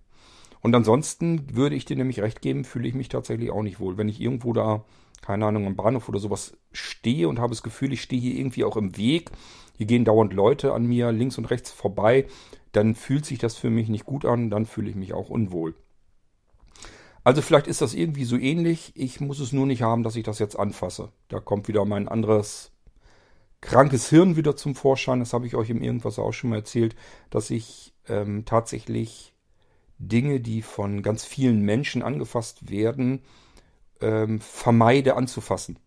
A: Und ansonsten würde ich dir nämlich recht geben, fühle ich mich tatsächlich auch nicht wohl. Wenn ich irgendwo da, keine Ahnung, am Bahnhof oder sowas stehe und habe das Gefühl, ich stehe hier irgendwie auch im Weg, hier gehen dauernd Leute an mir links und rechts vorbei, dann fühlt sich das für mich nicht gut an, dann fühle ich mich auch unwohl. Also vielleicht ist das irgendwie so ähnlich. Ich muss es nur nicht haben, dass ich das jetzt anfasse. Da kommt wieder mein anderes krankes Hirn wieder zum Vorschein. Das habe ich euch im Irgendwas auch schon mal erzählt, dass ich ähm, tatsächlich Dinge, die von ganz vielen Menschen angefasst werden, ähm, vermeide anzufassen.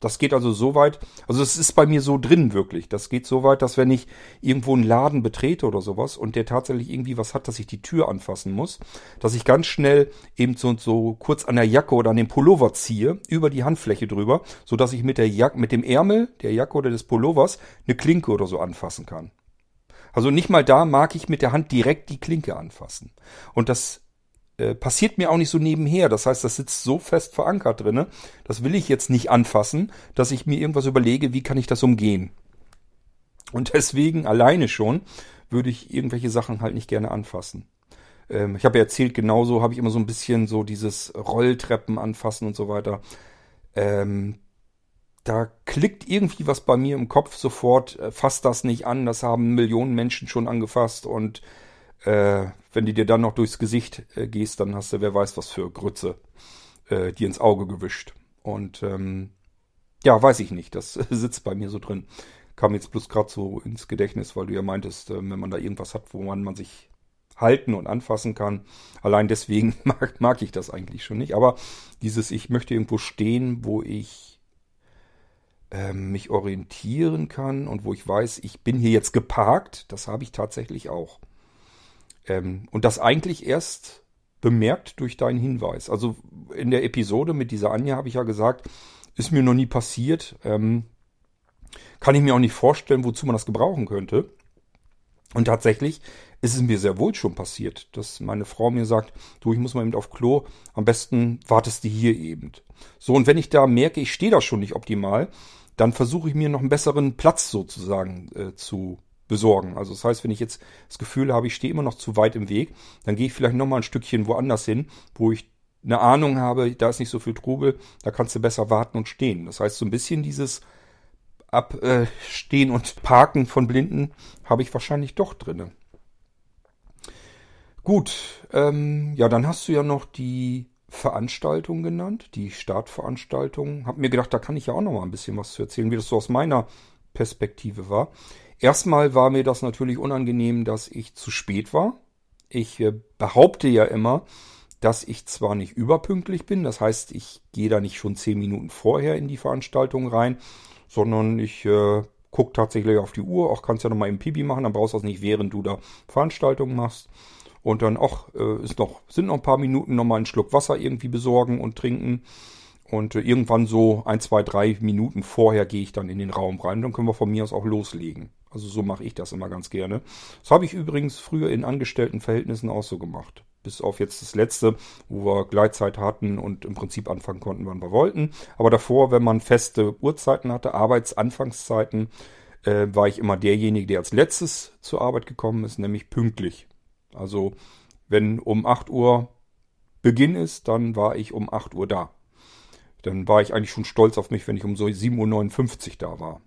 A: Das geht also so weit, also es ist bei mir so drin wirklich. Das geht so weit, dass wenn ich irgendwo einen Laden betrete oder sowas und der tatsächlich irgendwie was hat, dass ich die Tür anfassen muss, dass ich ganz schnell eben so, so kurz an der Jacke oder an dem Pullover ziehe, über die Handfläche drüber, so dass ich mit der Jacke, mit dem Ärmel der Jacke oder des Pullovers eine Klinke oder so anfassen kann. Also nicht mal da mag ich mit der Hand direkt die Klinke anfassen. Und das äh, passiert mir auch nicht so nebenher. Das heißt, das sitzt so fest verankert drinne. Das will ich jetzt nicht anfassen, dass ich mir irgendwas überlege, wie kann ich das umgehen. Und deswegen alleine schon würde ich irgendwelche Sachen halt nicht gerne anfassen. Ähm, ich habe ja erzählt, genauso habe ich immer so ein bisschen so dieses Rolltreppen anfassen und so weiter. Ähm, da klickt irgendwie was bei mir im Kopf sofort, äh, fasst das nicht an, das haben Millionen Menschen schon angefasst und Äh, wenn du dir dann noch durchs Gesicht äh, gehst, dann hast du, wer weiß was für Grütze, äh, dir ins Auge gewischt. Und ähm, ja, weiß ich nicht. Das <laughs> sitzt bei mir so drin. Kam jetzt bloß gerade so ins Gedächtnis, weil du ja meintest, äh, wenn man da irgendwas hat, wo man, man sich halten und anfassen kann. Allein deswegen <laughs> mag, mag ich das eigentlich schon nicht. Aber dieses, ich möchte irgendwo stehen, wo ich ähm, mich orientieren kann und wo ich weiß, ich bin hier jetzt geparkt, das habe ich tatsächlich auch. Ähm, und das eigentlich erst bemerkt durch deinen Hinweis. Also in der Episode mit dieser Anja habe ich ja gesagt, ist mir noch nie passiert. Ähm, kann ich mir auch nicht vorstellen, wozu man das gebrauchen könnte. Und tatsächlich ist es mir sehr wohl schon passiert, dass meine Frau mir sagt, du, ich muss mal eben auf Klo, am besten wartest du hier eben. So, und wenn ich da merke, ich stehe da schon nicht optimal, dann versuche ich mir noch einen besseren Platz sozusagen äh, zu besorgen. Also das heißt, wenn ich jetzt das Gefühl habe, ich stehe immer noch zu weit im Weg, dann gehe ich vielleicht noch mal ein Stückchen woanders hin, wo ich eine Ahnung habe, da ist nicht so viel Trubel, da kannst du besser warten und stehen. Das heißt, so ein bisschen dieses Abstehen und Parken von Blinden habe ich wahrscheinlich doch drinne. Gut, ähm, ja, dann hast du ja noch die Veranstaltung genannt, die Startveranstaltung. Hab mir gedacht, da kann ich ja auch noch mal ein bisschen was zu erzählen, wie das so aus meiner Perspektive war. Erstmal war mir das natürlich unangenehm, dass ich zu spät war. Ich äh, behaupte ja immer, dass ich zwar nicht überpünktlich bin, das heißt, ich gehe da nicht schon zehn Minuten vorher in die Veranstaltung rein, sondern ich äh, gucke tatsächlich auf die Uhr, auch kannst ja noch mal im Pipi machen, dann brauchst du das nicht, während du da Veranstaltungen machst. Und dann auch äh, noch, sind noch ein paar Minuten noch mal einen Schluck Wasser irgendwie besorgen und trinken. Und äh, irgendwann so ein, zwei, drei Minuten vorher gehe ich dann in den Raum rein. Dann können wir von mir aus auch loslegen. Also so mache ich das immer ganz gerne. Das habe ich übrigens früher in Angestelltenverhältnissen auch so gemacht. Bis auf jetzt das letzte, wo wir Gleitzeit hatten und im Prinzip anfangen konnten, wann wir wollten. Aber davor, wenn man feste Uhrzeiten hatte, Arbeitsanfangszeiten, äh, war ich immer derjenige, der als letztes zur Arbeit gekommen ist, nämlich pünktlich. Also wenn um 8 Uhr Beginn ist, dann war ich um 8 Uhr da. Dann war ich eigentlich schon stolz auf mich, wenn ich um so 7.59 Uhr da war.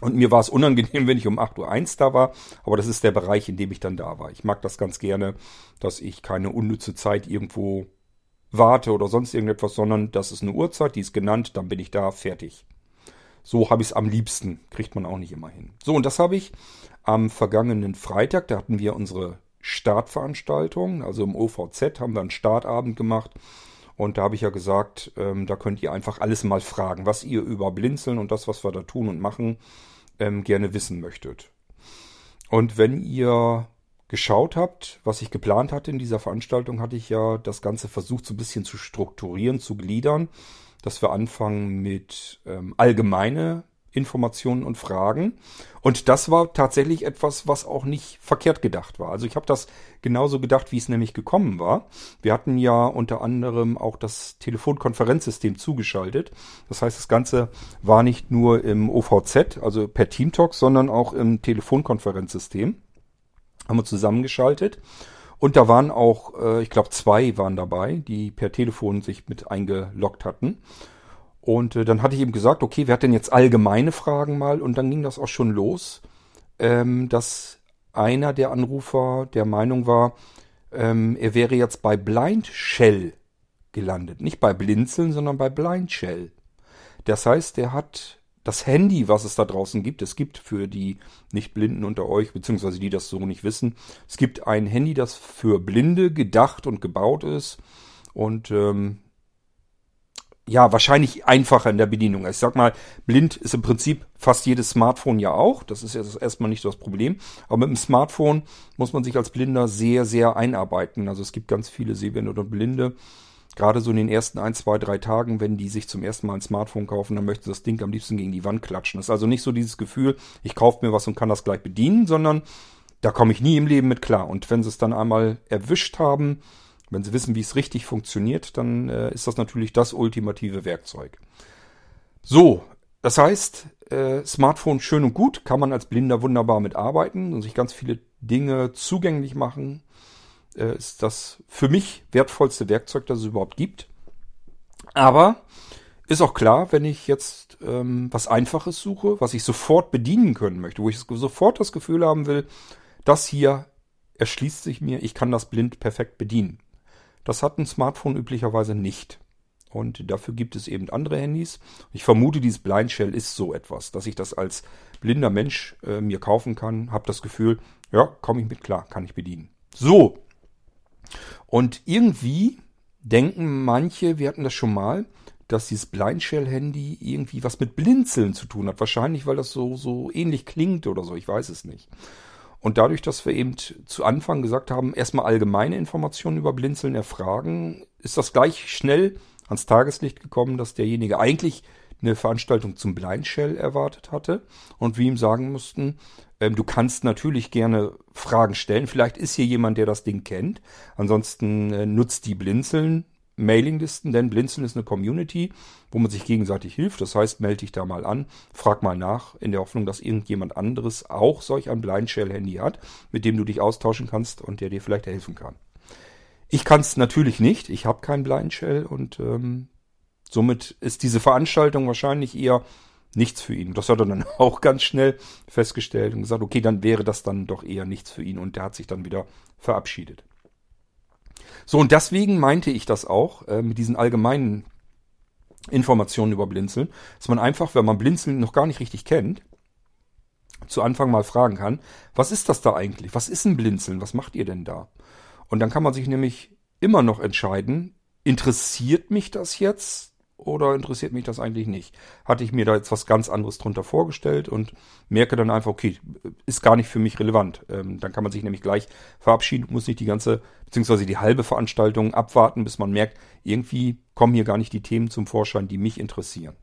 A: Und mir war es unangenehm, <laughs> wenn ich um 8.01 Uhr da war, aber das ist der Bereich, in dem ich dann da war. Ich mag das ganz gerne, dass ich keine unnütze Zeit irgendwo warte oder sonst irgendetwas, sondern das ist eine Uhrzeit, die ist genannt, dann bin ich da, fertig. So habe ich es am liebsten, kriegt man auch nicht immer hin. So, und das habe ich am vergangenen Freitag, da hatten wir unsere Startveranstaltung, also im OVZ haben wir einen Startabend gemacht und da habe ich ja gesagt, ähm, da könnt ihr einfach alles mal fragen, was ihr über Blinzeln und das, was wir da tun und machen, ähm, gerne wissen möchtet. Und wenn ihr geschaut habt, was ich geplant hatte in dieser Veranstaltung, hatte ich ja das Ganze versucht, so ein bisschen zu strukturieren, zu gliedern, dass wir anfangen mit ähm, allgemeine Informationen und Fragen. Und das war tatsächlich etwas, was auch nicht verkehrt gedacht war. Also ich habe das genauso gedacht, wie es nämlich gekommen war. Wir hatten ja unter anderem auch das Telefonkonferenzsystem zugeschaltet. Das heißt, das Ganze war nicht nur im OVZ, also per Teamtalk, sondern auch im Telefonkonferenzsystem. Haben wir zusammengeschaltet. Und da waren auch, äh, ich glaube, zwei waren dabei, die per Telefon sich mit eingeloggt hatten. Und äh, dann hatte ich ihm gesagt, okay, wer hat denn jetzt allgemeine Fragen mal? Und dann ging das auch schon los, ähm, dass einer der Anrufer der Meinung war, ähm, er wäre jetzt bei Blind Shell gelandet. Nicht bei Blinzeln, sondern bei Blind Shell. Das heißt, er hat das Handy, was es da draußen gibt, es gibt für die Nicht-Blinden unter euch, beziehungsweise die das so nicht wissen, es gibt ein Handy, das für Blinde gedacht und gebaut ist. Und ähm, ja, wahrscheinlich einfacher in der Bedienung. Ich sag mal, blind ist im Prinzip fast jedes Smartphone ja auch. Das ist jetzt erstmal nicht das Problem. Aber mit dem Smartphone muss man sich als Blinder sehr, sehr einarbeiten. Also es gibt ganz viele Sehbehinderte oder Blinde. Gerade so in den ersten ein, zwei, drei Tagen, wenn die sich zum ersten Mal ein Smartphone kaufen, dann möchte das Ding am liebsten gegen die Wand klatschen. Das ist also nicht so dieses Gefühl, ich kaufe mir was und kann das gleich bedienen, sondern da komme ich nie im Leben mit klar. Und wenn sie es dann einmal erwischt haben, wenn Sie wissen, wie es richtig funktioniert, dann äh, ist das natürlich das ultimative Werkzeug. So, das heißt, äh, Smartphone schön und gut, kann man als Blinder wunderbar mitarbeiten und sich ganz viele Dinge zugänglich machen. Äh, ist das für mich wertvollste Werkzeug, das es überhaupt gibt. Aber ist auch klar, wenn ich jetzt ähm, was Einfaches suche, was ich sofort bedienen können möchte, wo ich sofort das Gefühl haben will, das hier erschließt sich mir, ich kann das blind perfekt bedienen. Das hat ein Smartphone üblicherweise nicht. Und dafür gibt es eben andere Handys. Ich vermute, dieses Blind Shell ist so etwas, dass ich das als blinder Mensch äh, mir kaufen kann. Habe das Gefühl, ja, komme ich mit klar, kann ich bedienen. So. Und irgendwie denken manche, wir hatten das schon mal, dass dieses Blind Shell Handy irgendwie was mit Blinzeln zu tun hat. Wahrscheinlich, weil das so, so ähnlich klingt oder so. Ich weiß es nicht. Und dadurch, dass wir eben zu Anfang gesagt haben, erstmal allgemeine Informationen über Blinzeln erfragen, ist das gleich schnell ans Tageslicht gekommen, dass derjenige eigentlich eine Veranstaltung zum Blind Shell erwartet hatte und wir ihm sagen mussten, ähm, du kannst natürlich gerne Fragen stellen. Vielleicht ist hier jemand, der das Ding kennt. Ansonsten äh, nutzt die Blinzeln Mailinglisten, denn Blinzeln ist eine Community, wo man sich gegenseitig hilft. Das heißt, melde dich da mal an, frag mal nach, in der Hoffnung, dass irgendjemand anderes auch solch ein Blind Shell Handy hat, mit dem du dich austauschen kannst und der dir vielleicht helfen kann. Ich kann es natürlich nicht. Ich habe kein Blind Shell und ähm, somit ist diese Veranstaltung wahrscheinlich eher nichts für ihn. Das hat er dann <laughs> auch ganz schnell festgestellt und gesagt, okay, dann wäre das dann doch eher nichts für ihn und der hat sich dann wieder verabschiedet. So, und deswegen meinte ich das auch äh, mit diesen allgemeinen Informationen über Blinzeln, dass man einfach, wenn man Blinzeln noch gar nicht richtig kennt, zu Anfang mal fragen kann, was ist das da eigentlich? Was ist ein Blinzeln? Was macht ihr denn da? Und dann kann man sich nämlich immer noch entscheiden, interessiert mich das jetzt oder interessiert mich das eigentlich nicht? Hatte ich mir da jetzt was ganz anderes drunter vorgestellt und merke dann einfach, okay, ist gar nicht für mich relevant. Ähm, dann kann man sich nämlich gleich verabschieden, muss nicht die ganze, beziehungsweise die halbe Veranstaltung abwarten, bis man merkt, irgendwie kommen hier gar nicht die Themen zum Vorschein, die mich interessieren.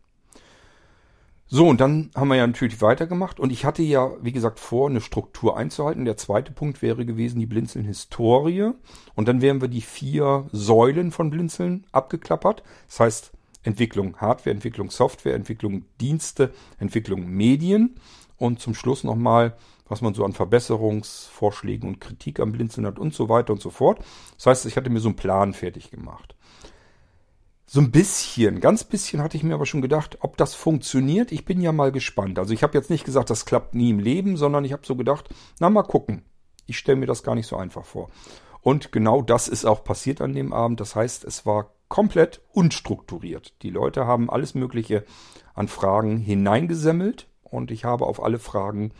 A: So, und dann haben wir ja natürlich weitergemacht und ich hatte ja, wie gesagt, vor, eine Struktur einzuhalten. Der zweite Punkt wäre gewesen, die Blinzeln-Historie. Und dann wären wir die vier Säulen von Blinzeln abgeklappert. Das heißt, Entwicklung Hardware, Entwicklung Software, Entwicklung Dienste, Entwicklung Medien und zum Schluss nochmal, was man so an Verbesserungsvorschlägen und Kritik am Blinzeln hat und so weiter und so fort. Das heißt, ich hatte mir so einen Plan fertig gemacht. So ein bisschen, ganz bisschen hatte ich mir aber schon gedacht, ob das funktioniert. Ich bin ja mal gespannt. Also ich habe jetzt nicht gesagt, das klappt nie im Leben, sondern ich habe so gedacht, na mal gucken. Ich stelle mir das gar nicht so einfach vor. Und genau das ist auch passiert an dem Abend. Das heißt, es war komplett unstrukturiert. Die Leute haben alles Mögliche an Fragen hineingesemmelt und ich habe auf alle Fragen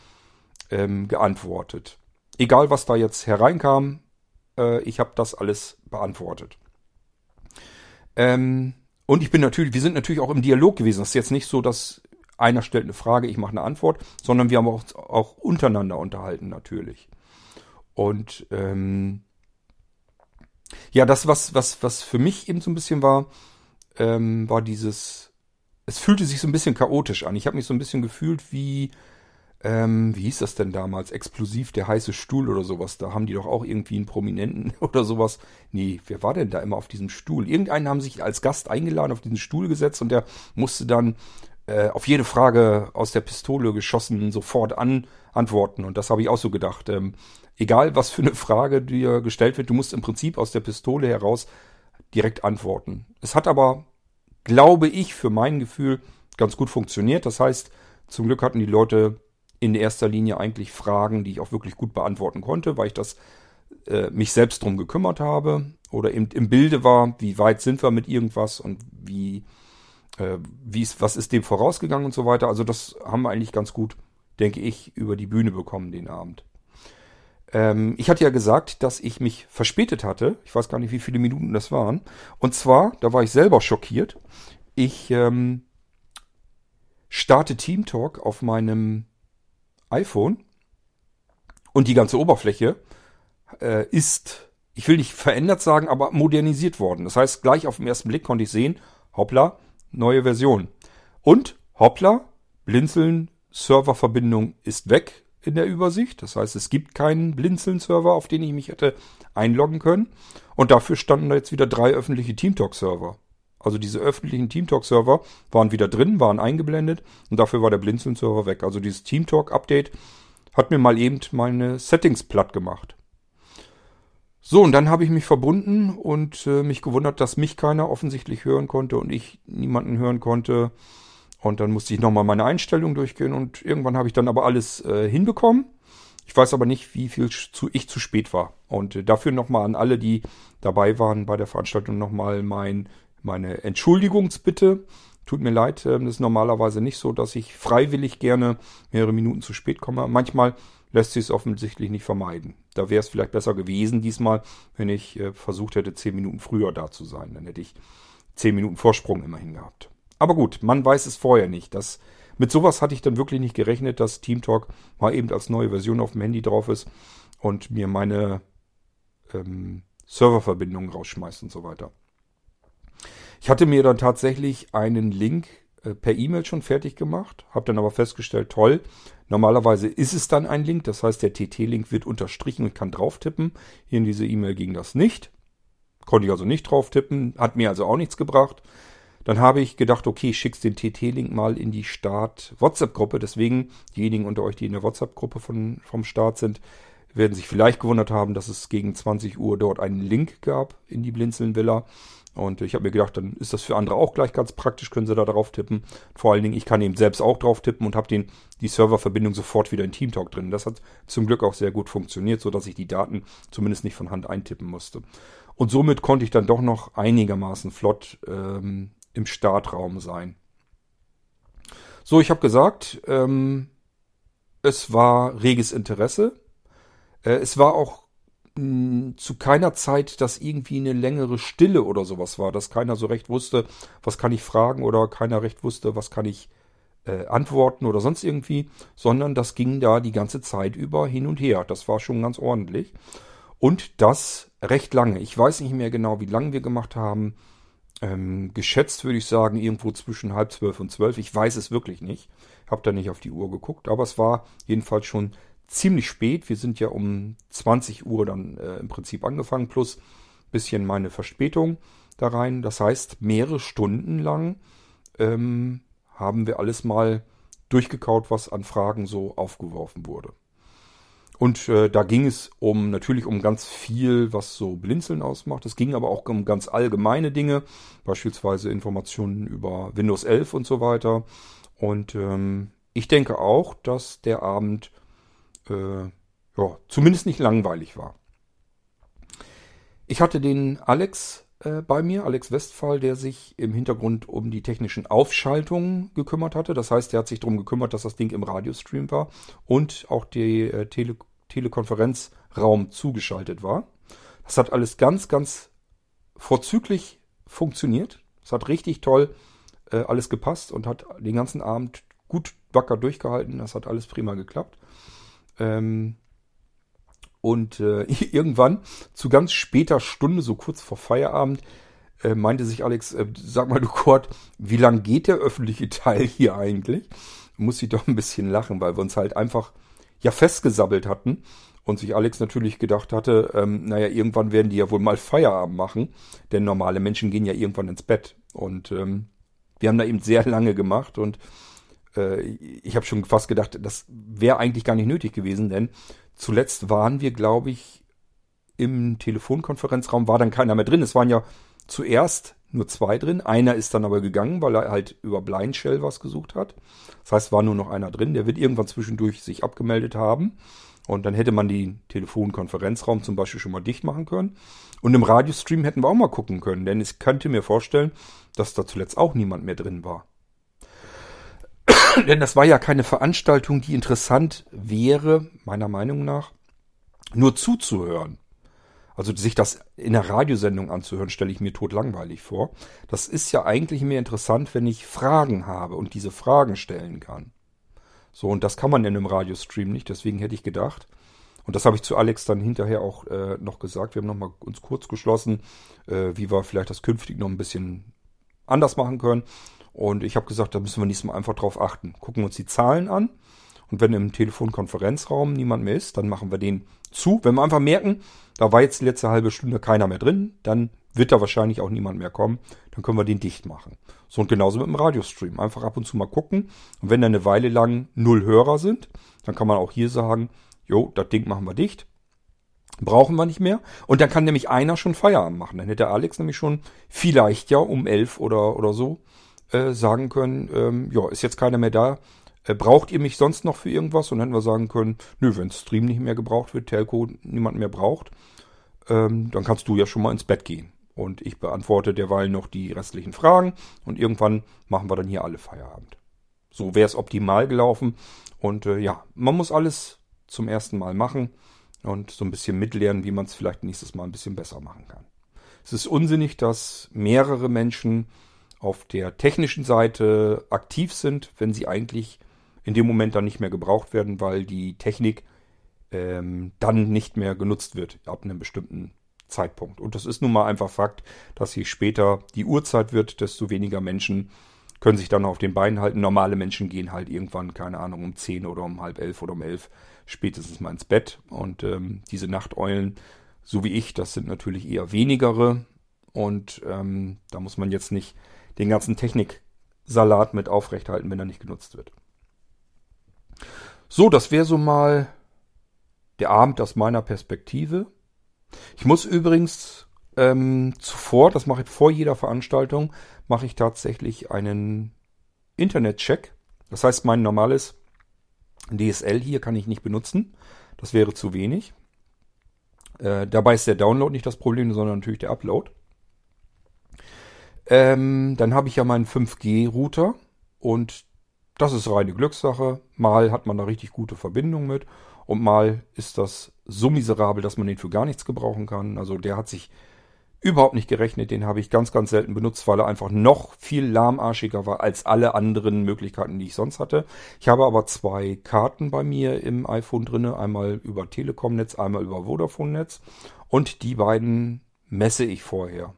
A: ähm, geantwortet. Egal, was da jetzt hereinkam, äh, ich habe das alles beantwortet. Ähm, und ich bin natürlich, wir sind natürlich auch im Dialog gewesen. Das ist jetzt nicht so, dass einer stellt eine Frage, ich mache eine Antwort, sondern wir haben auch, auch untereinander unterhalten natürlich. Und ähm, ja, das, was, was, was für mich eben so ein bisschen war, ähm, war dieses, es fühlte sich so ein bisschen chaotisch an. Ich habe mich so ein bisschen gefühlt wie, ähm, wie hieß das denn damals? Explosiv, der heiße Stuhl oder sowas. Da haben die doch auch irgendwie einen Prominenten <laughs> oder sowas. Nee, wer war denn da immer auf diesem Stuhl? Irgendeinen haben sich als Gast eingeladen, auf diesen Stuhl gesetzt und der musste dann äh, auf jede Frage aus der Pistole geschossen sofort an, antworten. Und das habe ich auch so gedacht. Ähm, egal, was für eine Frage dir gestellt wird, du musst im Prinzip aus der Pistole heraus direkt antworten. Es hat aber, glaube ich, für mein Gefühl ganz gut funktioniert. Das heißt, zum Glück hatten die Leute in erster Linie eigentlich Fragen, die ich auch wirklich gut beantworten konnte, weil ich das äh, mich selbst drum gekümmert habe oder eben im Bilde war, wie weit sind wir mit irgendwas und wie, äh, wie ist, was ist dem vorausgegangen und so weiter. Also das haben wir eigentlich ganz gut, denke ich, über die Bühne bekommen den Abend. Ähm, ich hatte ja gesagt, dass ich mich verspätet hatte. Ich weiß gar nicht, wie viele Minuten das waren. Und zwar, da war ich selber schockiert. Ich ähm, starte Team Talk auf meinem iPhone und die ganze Oberfläche äh, ist, ich will nicht verändert sagen, aber modernisiert worden. Das heißt, gleich auf den ersten Blick konnte ich sehen, hoppla, neue Version. Und hoppla, Blinzeln, Serververbindung ist weg in der Übersicht. Das heißt, es gibt keinen Blinzeln-Server, auf den ich mich hätte einloggen können. Und dafür standen da jetzt wieder drei öffentliche TeamTalk-Server. Also diese öffentlichen TeamTalk-Server waren wieder drin, waren eingeblendet und dafür war der Blinzeln-Server weg. Also dieses TeamTalk-Update hat mir mal eben meine Settings platt gemacht. So, und dann habe ich mich verbunden und äh, mich gewundert, dass mich keiner offensichtlich hören konnte und ich niemanden hören konnte. Und dann musste ich nochmal meine Einstellung durchgehen und irgendwann habe ich dann aber alles äh, hinbekommen. Ich weiß aber nicht, wie viel zu, ich zu spät war. Und äh, dafür nochmal an alle, die dabei waren bei der Veranstaltung, nochmal mein, meine Entschuldigungsbitte. Tut mir leid, äh, ist normalerweise nicht so, dass ich freiwillig gerne mehrere Minuten zu spät komme. Manchmal lässt sich es offensichtlich nicht vermeiden. Da wäre es vielleicht besser gewesen diesmal, wenn ich äh, versucht hätte, zehn Minuten früher da zu sein. Dann hätte ich zehn Minuten Vorsprung immerhin gehabt. Aber gut, man weiß es vorher nicht. Das, mit sowas hatte ich dann wirklich nicht gerechnet, dass TeamTalk mal eben als neue Version auf dem Handy drauf ist und mir meine ähm, Serververbindungen rausschmeißt und so weiter. Ich hatte mir dann tatsächlich einen Link äh, per E-Mail schon fertig gemacht, habe dann aber festgestellt, toll, normalerweise ist es dann ein Link, das heißt der TT-Link wird unterstrichen und kann drauf tippen. Hier in diese E-Mail ging das nicht. Konnte ich also nicht drauf tippen, hat mir also auch nichts gebracht. Dann habe ich gedacht, okay, ich schick's den TT-Link mal in die Start-WhatsApp-Gruppe. Deswegen, diejenigen unter euch, die in der WhatsApp-Gruppe vom Start sind, werden sich vielleicht gewundert haben, dass es gegen 20 Uhr dort einen Link gab in die Blinzeln-Villa. Und ich habe mir gedacht, dann ist das für andere auch gleich ganz praktisch, können sie da drauf tippen. Vor allen Dingen, ich kann eben selbst auch drauf tippen und habe den die Serververbindung sofort wieder in Teamtalk drin. Das hat zum Glück auch sehr gut funktioniert, so dass ich die Daten zumindest nicht von Hand eintippen musste. Und somit konnte ich dann doch noch einigermaßen flott ähm, im Startraum sein. So, ich habe gesagt, ähm, es war reges Interesse. Äh, es war auch mh, zu keiner Zeit, dass irgendwie eine längere Stille oder sowas war, dass keiner so recht wusste, was kann ich fragen oder keiner recht wusste, was kann ich äh, antworten oder sonst irgendwie, sondern das ging da die ganze Zeit über hin und her. Das war schon ganz ordentlich. Und das recht lange. Ich weiß nicht mehr genau, wie lange wir gemacht haben. Ähm, geschätzt würde ich sagen, irgendwo zwischen halb zwölf und zwölf. Ich weiß es wirklich nicht. Hab da nicht auf die Uhr geguckt, aber es war jedenfalls schon ziemlich spät. Wir sind ja um 20 Uhr dann äh, im Prinzip angefangen, plus bisschen meine Verspätung da rein. Das heißt, mehrere Stunden lang ähm, haben wir alles mal durchgekaut, was an Fragen so aufgeworfen wurde. Und äh, da ging es um natürlich um ganz viel, was so Blinzeln ausmacht. Es ging aber auch um ganz allgemeine Dinge, beispielsweise Informationen über Windows 11 und so weiter. Und ähm, ich denke auch, dass der Abend äh, ja, zumindest nicht langweilig war. Ich hatte den Alex äh, bei mir, Alex Westphal, der sich im Hintergrund um die technischen Aufschaltungen gekümmert hatte. Das heißt, er hat sich darum gekümmert, dass das Ding im Radiostream war und auch der äh, Tele Telekonferenzraum zugeschaltet war. Das hat alles ganz, ganz vorzüglich funktioniert. Es hat richtig toll äh, alles gepasst und hat den ganzen Abend gut wacker durchgehalten. Das hat alles prima geklappt. Ähm, und äh, <laughs> irgendwann, zu ganz später Stunde, so kurz vor Feierabend, äh, meinte sich Alex, äh, sag mal du Kurt, wie lang geht der öffentliche Teil <laughs> hier eigentlich? Muss ich doch ein bisschen lachen, weil wir uns halt einfach ja festgesabbelt hatten und sich Alex natürlich gedacht hatte, ähm, naja, irgendwann werden die ja wohl mal Feierabend machen, denn normale Menschen gehen ja irgendwann ins Bett. Und ähm, wir haben da eben sehr lange gemacht und äh, ich habe schon fast gedacht, das wäre eigentlich gar nicht nötig gewesen, denn zuletzt waren wir, glaube ich, im Telefonkonferenzraum, war dann keiner mehr drin. Es waren ja zuerst nur zwei drin. Einer ist dann aber gegangen, weil er halt über Blind Shell was gesucht hat. Das heißt, war nur noch einer drin. Der wird irgendwann zwischendurch sich abgemeldet haben. Und dann hätte man den Telefonkonferenzraum zum Beispiel schon mal dicht machen können. Und im Radiostream hätten wir auch mal gucken können, denn ich könnte mir vorstellen, dass da zuletzt auch niemand mehr drin war. <coughs> Denn das war ja keine Veranstaltung, die interessant wäre, meiner Meinung nach, nur zuzuhören. Also sich das in der Radiosendung anzuhören, stelle ich mir tot langweilig vor. Das ist ja eigentlich mehr interessant, wenn ich Fragen habe und diese Fragen stellen kann. So, und das kann man in einem Radiostream nicht, deswegen hätte ich gedacht, und das habe ich zu Alex dann hinterher auch äh, noch gesagt, wir haben nochmal uns kurz geschlossen, äh, wie wir vielleicht das künftig noch ein bisschen anders machen können. Und ich habe gesagt, da müssen wir nächstes Mal einfach drauf achten. Gucken uns die Zahlen an. Und wenn im Telefonkonferenzraum niemand mehr ist, dann machen wir den zu. Wenn wir einfach merken, da war jetzt die letzte halbe Stunde keiner mehr drin, dann wird da wahrscheinlich auch niemand mehr kommen. Dann können wir den dicht machen. So und genauso mit dem Radiostream. Einfach ab und zu mal gucken. Und wenn da eine Weile lang null Hörer sind, dann kann man auch hier sagen, jo, das Ding machen wir dicht. Brauchen wir nicht mehr. Und dann kann nämlich einer schon Feierabend machen. Dann hätte Alex nämlich schon vielleicht ja um elf oder, oder so äh, sagen können, ähm, ja, ist jetzt keiner mehr da, Äh, braucht ihr mich sonst noch für irgendwas? Und dann hätten wir sagen können, nö, wenn Stream nicht mehr gebraucht wird, Telco niemand mehr braucht, ähm, dann kannst du ja schon mal ins Bett gehen. Und ich beantworte derweil noch die restlichen Fragen und irgendwann machen wir dann hier alle Feierabend. So wäre es optimal gelaufen. Und äh, ja, man muss alles zum ersten Mal machen und so ein bisschen mitlernen, wie man es vielleicht nächstes Mal ein bisschen besser machen kann. Es ist unsinnig, dass mehrere Menschen auf der technischen Seite aktiv sind, wenn sie eigentlich in dem Moment dann nicht mehr gebraucht werden, weil die Technik ähm, dann nicht mehr genutzt wird ab einem bestimmten Zeitpunkt. Und das ist nun mal einfach Fakt, dass je später die Uhrzeit wird, desto weniger Menschen können sich dann auf den Beinen halten. Normale Menschen gehen halt irgendwann, keine Ahnung, um 10 oder um halb elf oder um elf spätestens mal ins Bett. Und ähm, diese Nachteulen, so wie ich, das sind natürlich eher wenigere. Und ähm, da muss man jetzt nicht den ganzen Techniksalat mit aufrechthalten, wenn er nicht genutzt wird. So, das wäre so mal der Abend aus meiner Perspektive. Ich muss übrigens ähm, zuvor, das mache ich vor jeder Veranstaltung, mache ich tatsächlich einen Internet-Check. Das heißt, mein normales DSL hier kann ich nicht benutzen. Das wäre zu wenig. Äh, dabei ist der Download nicht das Problem, sondern natürlich der Upload. Ähm, dann habe ich ja meinen 5G-Router und das ist reine Glückssache. Mal hat man da richtig gute Verbindung mit und mal ist das so miserabel, dass man den für gar nichts gebrauchen kann. Also der hat sich überhaupt nicht gerechnet. Den habe ich ganz, ganz selten benutzt, weil er einfach noch viel lahmarschiger war als alle anderen Möglichkeiten, die ich sonst hatte. Ich habe aber zwei Karten bei mir im iPhone drinne, einmal über Telekom-Netz, einmal über Vodafone-Netz und die beiden messe ich vorher.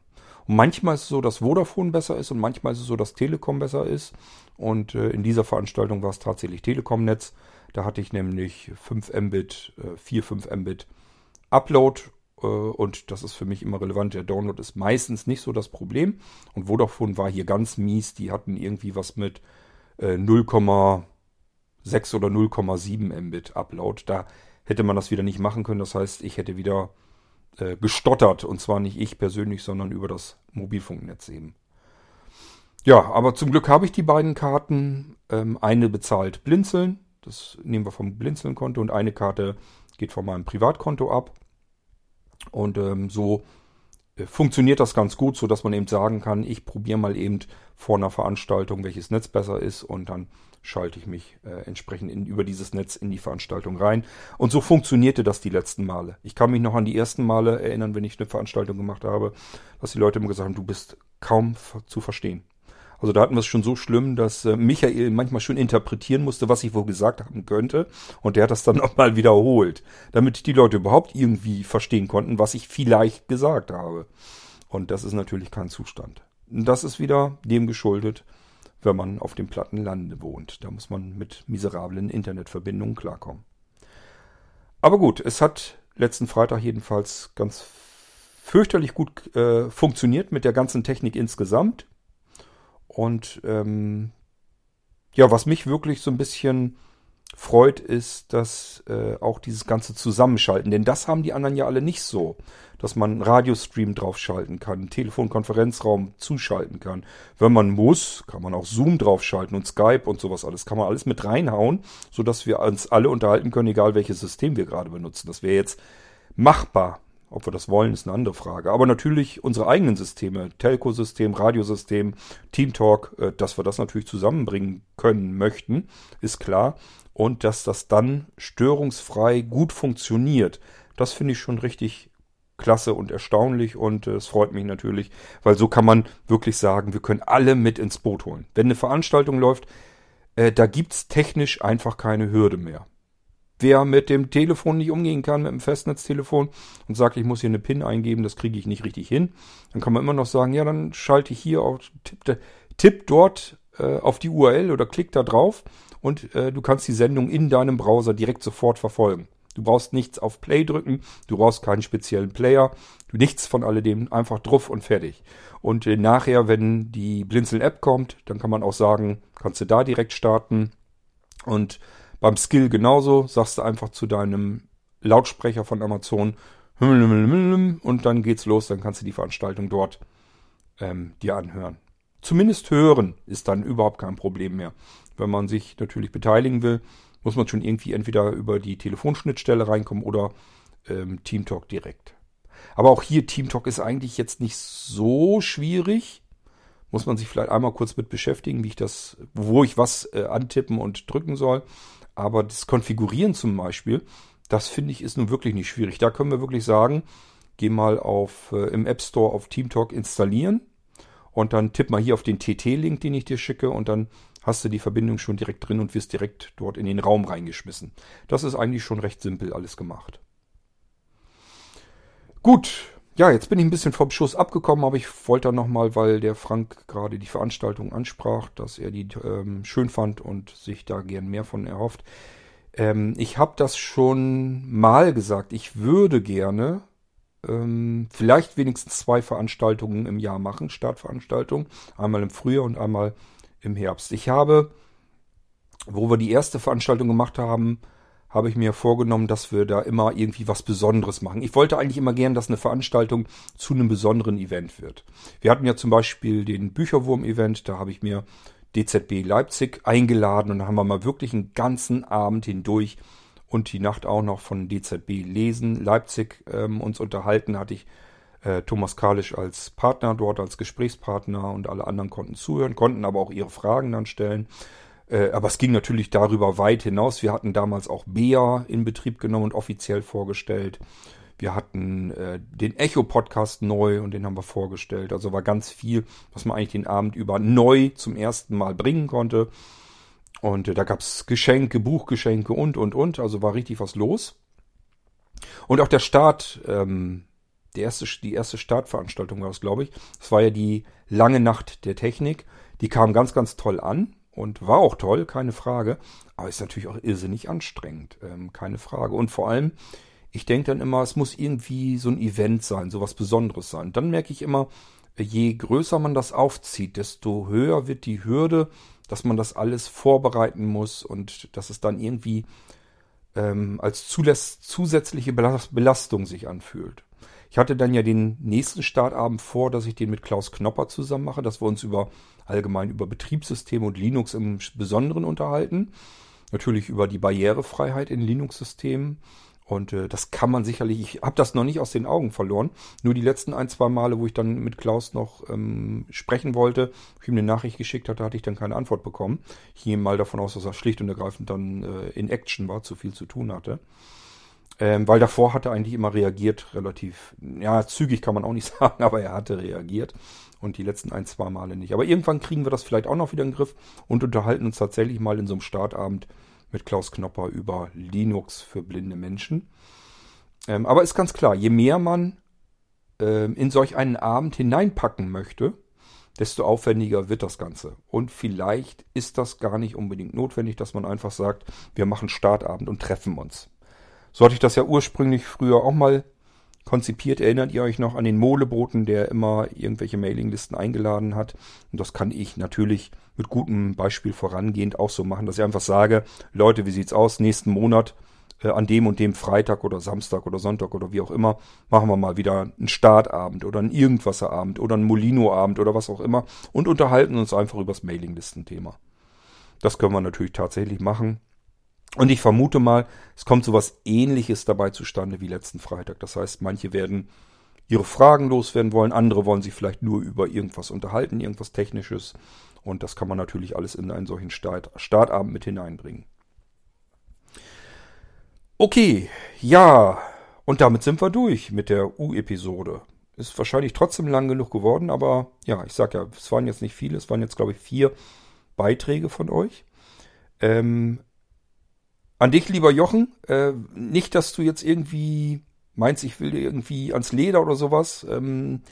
A: Manchmal ist es so, dass Vodafone besser ist und manchmal ist es so, dass Telekom besser ist. Und äh, in dieser Veranstaltung war es tatsächlich Telekom-Netz. Da hatte ich nämlich 5 Mbit, äh, 4, 5 Mbit Upload äh, und das ist für mich immer relevant. Der Download ist meistens nicht so das Problem. Und Vodafone war hier ganz mies. Die hatten irgendwie was mit äh, 0,6 oder 0,7 Mbit Upload. Da hätte man das wieder nicht machen können. Das heißt, ich hätte wieder äh, gestottert. Und zwar nicht ich persönlich, sondern über das Mobilfunknetz eben. Ja, aber zum Glück habe ich die beiden Karten. Ähm, eine bezahlt Blinzeln. Das nehmen wir vom Blinzeln-Konto. Und eine Karte geht von meinem Privatkonto ab. Und ähm, so funktioniert das ganz gut, so dass man eben sagen kann, ich probiere mal eben vor einer Veranstaltung, welches Netz besser ist und dann schalte ich mich äh, entsprechend in, über dieses Netz in die Veranstaltung rein. Und so funktionierte das die letzten Male. Ich kann mich noch an die ersten Male erinnern, wenn ich eine Veranstaltung gemacht habe, dass die Leute immer gesagt haben, du bist kaum zu verstehen. Also da hatten wir es schon so schlimm, dass äh, Michael manchmal schon interpretieren musste, was ich wohl gesagt haben könnte. Und der hat das dann <laughs> nochmal wiederholt, damit die Leute überhaupt irgendwie verstehen konnten, was ich vielleicht gesagt habe. Und das ist natürlich kein Zustand. Das ist wieder dem geschuldet, wenn man auf dem platten Lande wohnt. Da muss man mit miserablen Internetverbindungen klarkommen. Aber gut, es hat letzten Freitag jedenfalls ganz fürchterlich gut äh, funktioniert mit der ganzen Technik insgesamt. Und ähm, ja, was mich wirklich so ein bisschen freut, ist, dass äh, auch dieses ganze Zusammenschalten, denn das haben die anderen ja alle nicht so, dass man Radiostream draufschalten kann, Telefonkonferenzraum zuschalten kann. Wenn man muss, kann man auch Zoom draufschalten und Skype und sowas alles, kann man alles mit reinhauen, sodass wir uns alle unterhalten können, egal welches System wir gerade benutzen. Das wäre jetzt machbar. Ob wir das wollen, ist eine andere Frage. Aber natürlich unsere eigenen Systeme, Telco-System, Radiosystem, Teamtalk, äh, dass wir das natürlich zusammenbringen können möchten, ist klar. Und dass das dann störungsfrei gut funktioniert, das finde ich schon richtig klasse und erstaunlich und äh, es freut mich natürlich, weil so kann man wirklich sagen, wir können alle mit ins Boot holen. Wenn eine Veranstaltung läuft, äh, da gibt's technisch einfach keine Hürde mehr. Wer mit dem Telefon nicht umgehen kann, mit dem Festnetztelefon und sagt, ich muss hier eine PIN eingeben, das kriege ich nicht richtig hin, dann kann man immer noch sagen, ja, dann schalte ich hier auch, tipp, tipp dort äh, auf die URL oder klick da drauf und äh, du kannst die Sendung in deinem Browser direkt sofort verfolgen. Du brauchst nichts auf Play drücken, du brauchst keinen speziellen Player, du nichts von alledem, einfach drauf und fertig. Und äh, nachher, wenn die Blinzeln-App kommt, dann kann man auch sagen, kannst du da direkt starten und beim Skill genauso, sagst du einfach zu deinem Lautsprecher von Amazon und dann geht's los, dann kannst du die Veranstaltung dort ähm, dir anhören. zumindest hören ist dann überhaupt kein Problem mehr. Wenn man sich natürlich beteiligen will, muss man schon irgendwie entweder über die Telefonschnittstelle reinkommen oder ähm, TeamTalk direkt. Aber auch hier TeamTalk ist eigentlich jetzt nicht so schwierig. Muss man sich vielleicht einmal kurz mit beschäftigen, wie ich das, wo ich was äh, antippen und drücken soll. Aber das Konfigurieren zum Beispiel, das finde ich ist nun wirklich nicht schwierig. Da können wir wirklich sagen, geh mal auf, äh, im App Store auf TeamTalk installieren und dann tipp mal hier auf den TT-Link, den ich dir schicke und dann hast du die Verbindung schon direkt drin und wirst direkt dort in den Raum reingeschmissen. Das ist eigentlich schon recht simpel alles gemacht. Gut, ja, jetzt bin ich ein bisschen vom Schuss abgekommen, aber ich wollte dann nochmal, weil der Frank gerade die Veranstaltung ansprach, dass er die ähm, schön fand und sich da gern mehr von erhofft. Ähm, ich habe das schon mal gesagt. Ich würde gerne ähm, vielleicht wenigstens zwei Veranstaltungen im Jahr machen, Startveranstaltungen. Einmal im Frühjahr und einmal im Herbst. Ich habe, wo wir die erste Veranstaltung gemacht haben, habe ich mir vorgenommen, dass wir da immer irgendwie was Besonderes machen. Ich wollte eigentlich immer gern, dass eine Veranstaltung zu einem besonderen Event wird. Wir hatten ja zum Beispiel den Bücherwurm-Event, da habe ich mir DZB Leipzig eingeladen und da haben wir mal wirklich einen ganzen Abend hindurch und die Nacht auch noch von DZB Lesen Leipzig ähm, uns unterhalten. Hatte ich äh, Thomas Kalisch als Partner dort, als Gesprächspartner und alle anderen konnten zuhören, konnten aber auch ihre Fragen dann stellen. Äh, aber es ging natürlich darüber weit hinaus. Wir hatten damals auch BEA in Betrieb genommen und offiziell vorgestellt. Wir hatten äh, den Echo-Podcast neu und den haben wir vorgestellt. Also war ganz viel, was man eigentlich den Abend über neu zum ersten Mal bringen konnte. Und äh, da gab's Geschenke, Buchgeschenke und, und, und. Also war richtig was los. Und auch der Start, ähm, die erste, die erste Startveranstaltung war es, glaube ich. Das war ja die lange Nacht der Technik. Die kam ganz, ganz toll an und war auch toll, keine Frage. Aber ist natürlich auch irrsinnig anstrengend, ähm, keine Frage. Und vor allem, ich denke dann immer, es muss irgendwie so ein Event sein, so was Besonderes sein. Dann merke ich immer, je größer man das aufzieht, desto höher wird die Hürde, dass man das alles vorbereiten muss und dass es dann irgendwie ähm, als zusätzliche Belastung sich anfühlt. Ich hatte dann ja den nächsten Startabend vor, dass ich den mit Klaus Knopper zusammen mache, dass wir uns über allgemein über Betriebssysteme und Linux im Besonderen unterhalten. Natürlich über die Barrierefreiheit in Linux-Systemen und äh, das kann man sicherlich, ich habe das noch nicht aus den Augen verloren. Nur die letzten ein, zwei Male, wo ich dann mit Klaus noch ähm, sprechen wollte, ich ihm eine Nachricht geschickt hatte, hatte ich dann keine Antwort bekommen. Ich gehe mal davon aus, dass er schlicht und ergreifend dann äh, in Action war, zu viel zu tun hatte. Ähm, weil davor hatte er eigentlich immer reagiert, relativ, ja, zügig kann man auch nicht <laughs> sagen, aber er hatte reagiert. Und die letzten ein, zwei Male nicht. Aber irgendwann kriegen wir das vielleicht auch noch wieder in den Griff und unterhalten uns tatsächlich mal in so einem Startabend mit Klaus Knopper über Linux für blinde Menschen. Ähm, aber ist ganz klar, je mehr man ähm, in solch einen Abend hineinpacken möchte, desto aufwendiger wird das Ganze. Und vielleicht ist das gar nicht unbedingt notwendig, dass man einfach sagt, wir machen Startabend und treffen uns. So hatte ich das ja ursprünglich früher auch mal konzipiert. Erinnert ihr euch noch an den Moleboten, der immer irgendwelche Mailinglisten eingeladen hat? Und das kann ich natürlich mit gutem Beispiel vorangehend auch so machen, dass ich einfach sage, Leute, wie sieht's aus? Nächsten Monat äh, an dem und dem Freitag oder Samstag oder Sonntag oder wie auch immer, machen wir mal wieder einen Startabend oder einen Irgendwasserabend oder einen Molino-Abend oder was auch immer und unterhalten uns einfach über das Mailinglistenthema. Das können wir natürlich tatsächlich machen. Und ich vermute mal, es kommt sowas ähnliches dabei zustande wie letzten Freitag. Das heißt, manche werden ihre Fragen loswerden wollen, andere wollen sich vielleicht nur über irgendwas unterhalten, irgendwas Technisches. Und das kann man natürlich alles in einen solchen Start Startabend mit hineinbringen. Okay, ja, und damit sind wir durch mit der U-Episode. Ist wahrscheinlich trotzdem lang genug geworden, aber ja, ich sag ja, es waren jetzt nicht viele, es waren jetzt, glaube ich, vier Beiträge von euch. Ähm, an dich, lieber Jochen, äh, nicht, dass du jetzt irgendwie meinst, ich will dir irgendwie ans Leder oder sowas. Ähm,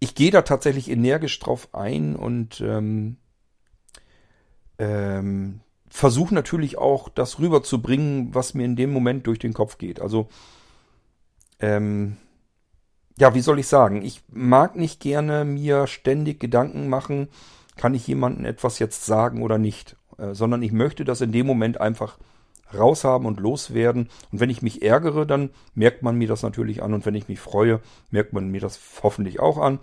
A: ich gehe da tatsächlich energisch drauf ein und ähm, ähm, versuche natürlich auch, das rüberzubringen, was mir in dem Moment durch den Kopf geht. Also, ähm, ja, wie soll ich sagen? Ich mag nicht gerne mir ständig Gedanken machen, kann ich jemandem etwas jetzt sagen oder nicht, äh, sondern ich möchte das in dem Moment einfach raushaben und loswerden. Und wenn ich mich ärgere, dann merkt man mir das natürlich an. Und wenn ich mich freue, merkt man mir das hoffentlich auch an.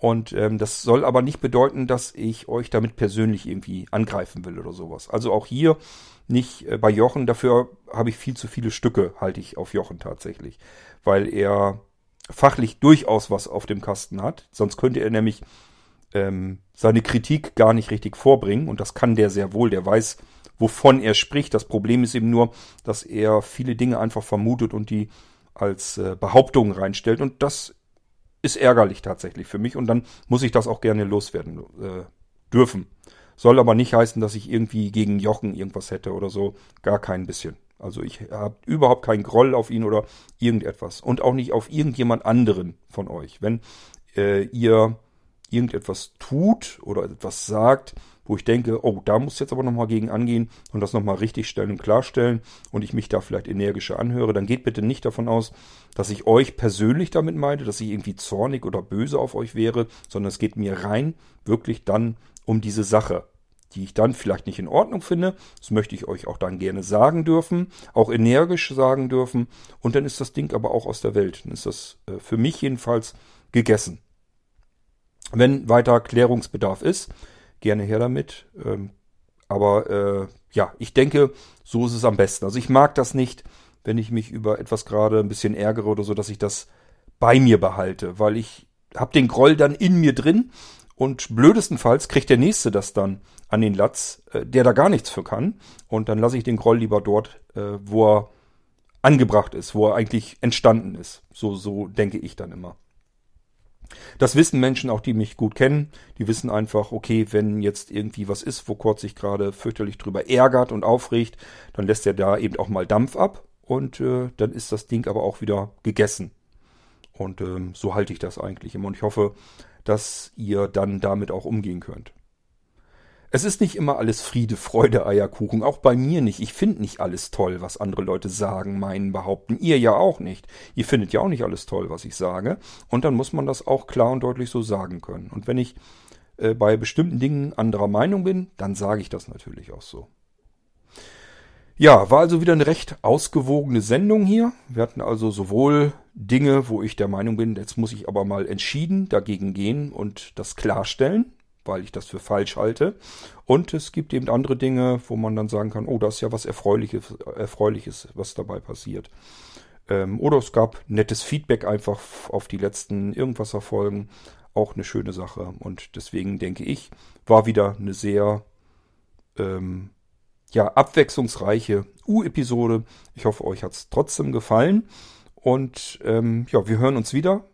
A: Und ähm, das soll aber nicht bedeuten, dass ich euch damit persönlich irgendwie angreifen will oder sowas. Also auch hier nicht äh, bei Jochen. Dafür habe ich viel zu viele Stücke, halte ich auf Jochen tatsächlich. Weil er fachlich durchaus was auf dem Kasten hat. Sonst könnte er nämlich ähm, seine Kritik gar nicht richtig vorbringen. Und das kann der sehr wohl. Der weiß, wovon er spricht. Das Problem ist eben nur, dass er viele Dinge einfach vermutet und die als äh, Behauptungen reinstellt. Und das ist ärgerlich tatsächlich für mich. Und dann muss ich das auch gerne loswerden äh, dürfen. Soll aber nicht heißen, dass ich irgendwie gegen Jochen irgendwas hätte oder so. Gar kein bisschen. Also ich habe überhaupt keinen Groll auf ihn oder irgendetwas. Und auch nicht auf irgendjemand anderen von euch. Wenn äh, ihr irgendetwas tut oder etwas sagt, wo ich denke, oh, da muss jetzt aber nochmal gegen angehen und das nochmal richtig stellen und klarstellen und ich mich da vielleicht energischer anhöre, dann geht bitte nicht davon aus, dass ich euch persönlich damit meine, dass ich irgendwie zornig oder böse auf euch wäre, sondern es geht mir rein wirklich dann um diese Sache die ich dann vielleicht nicht in Ordnung finde. Das möchte ich euch auch dann gerne sagen dürfen, auch energisch sagen dürfen. Und dann ist das Ding aber auch aus der Welt. Dann ist das äh, für mich jedenfalls gegessen. Wenn weiter Klärungsbedarf ist, gerne her damit. Ähm, aber äh, ja, ich denke, so ist es am besten. Also ich mag das nicht, wenn ich mich über etwas gerade ein bisschen ärgere oder so, dass ich das bei mir behalte, weil ich habe den Groll dann in mir drin und blödestenfalls kriegt der Nächste das dann an den Latz, äh, der da gar nichts für kann. Und dann lasse ich den Groll lieber dort, äh, wo er angebracht ist, wo er eigentlich entstanden ist. So, so denke ich dann immer. Das wissen Menschen auch, die mich gut kennen. Die wissen einfach, okay, wenn jetzt irgendwie was ist, wo Kurt sich gerade fürchterlich drüber ärgert und aufregt, dann lässt er da eben auch mal Dampf ab und äh, dann ist das Ding aber auch wieder gegessen. Und ähm, so halte ich das eigentlich immer und ich hoffe, dass ihr dann damit auch umgehen könnt. Es ist nicht immer alles Friede, Freude, Eierkuchen, auch bei mir nicht. Ich finde nicht alles toll, was andere Leute sagen, meinen, behaupten. Ihr ja auch nicht. Ihr findet ja auch nicht alles toll, was ich sage. Und dann muss man das auch klar und deutlich so sagen können. Und wenn ich äh, bei bestimmten Dingen anderer Meinung bin, dann sage ich das natürlich auch so. Ja, war also wieder eine recht ausgewogene Sendung hier. Wir hatten also sowohl Dinge, wo ich der Meinung bin, jetzt muss ich aber mal entschieden dagegen gehen und das klarstellen weil ich das für falsch halte. Und es gibt eben andere Dinge, wo man dann sagen kann, oh, das ist ja was Erfreuliches, Erfreuliches was dabei passiert. Ähm, oder es gab nettes Feedback einfach auf die letzten Irgendwasser-Folgen. Auch eine schöne Sache. Und deswegen denke ich, war wieder eine sehr ähm, ja, abwechslungsreiche U-Episode. Ich hoffe, euch hat es trotzdem gefallen. Und ähm, ja, wir hören uns wieder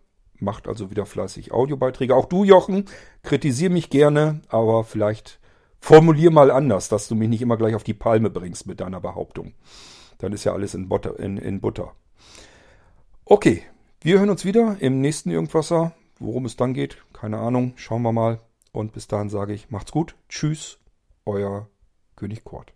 A: macht also wieder fleißig Audiobeiträge. Auch du, Jochen, kritisier mich gerne, aber vielleicht formulier mal anders, dass du mich nicht immer gleich auf die Palme bringst mit deiner Behauptung. Dann ist ja alles in Butter. In, in Butter. Okay, wir hören uns wieder im nächsten Irgendwasser. Worum es dann geht, keine Ahnung. Schauen wir mal. Und bis dahin sage ich, macht's gut. Tschüss, euer König Kort.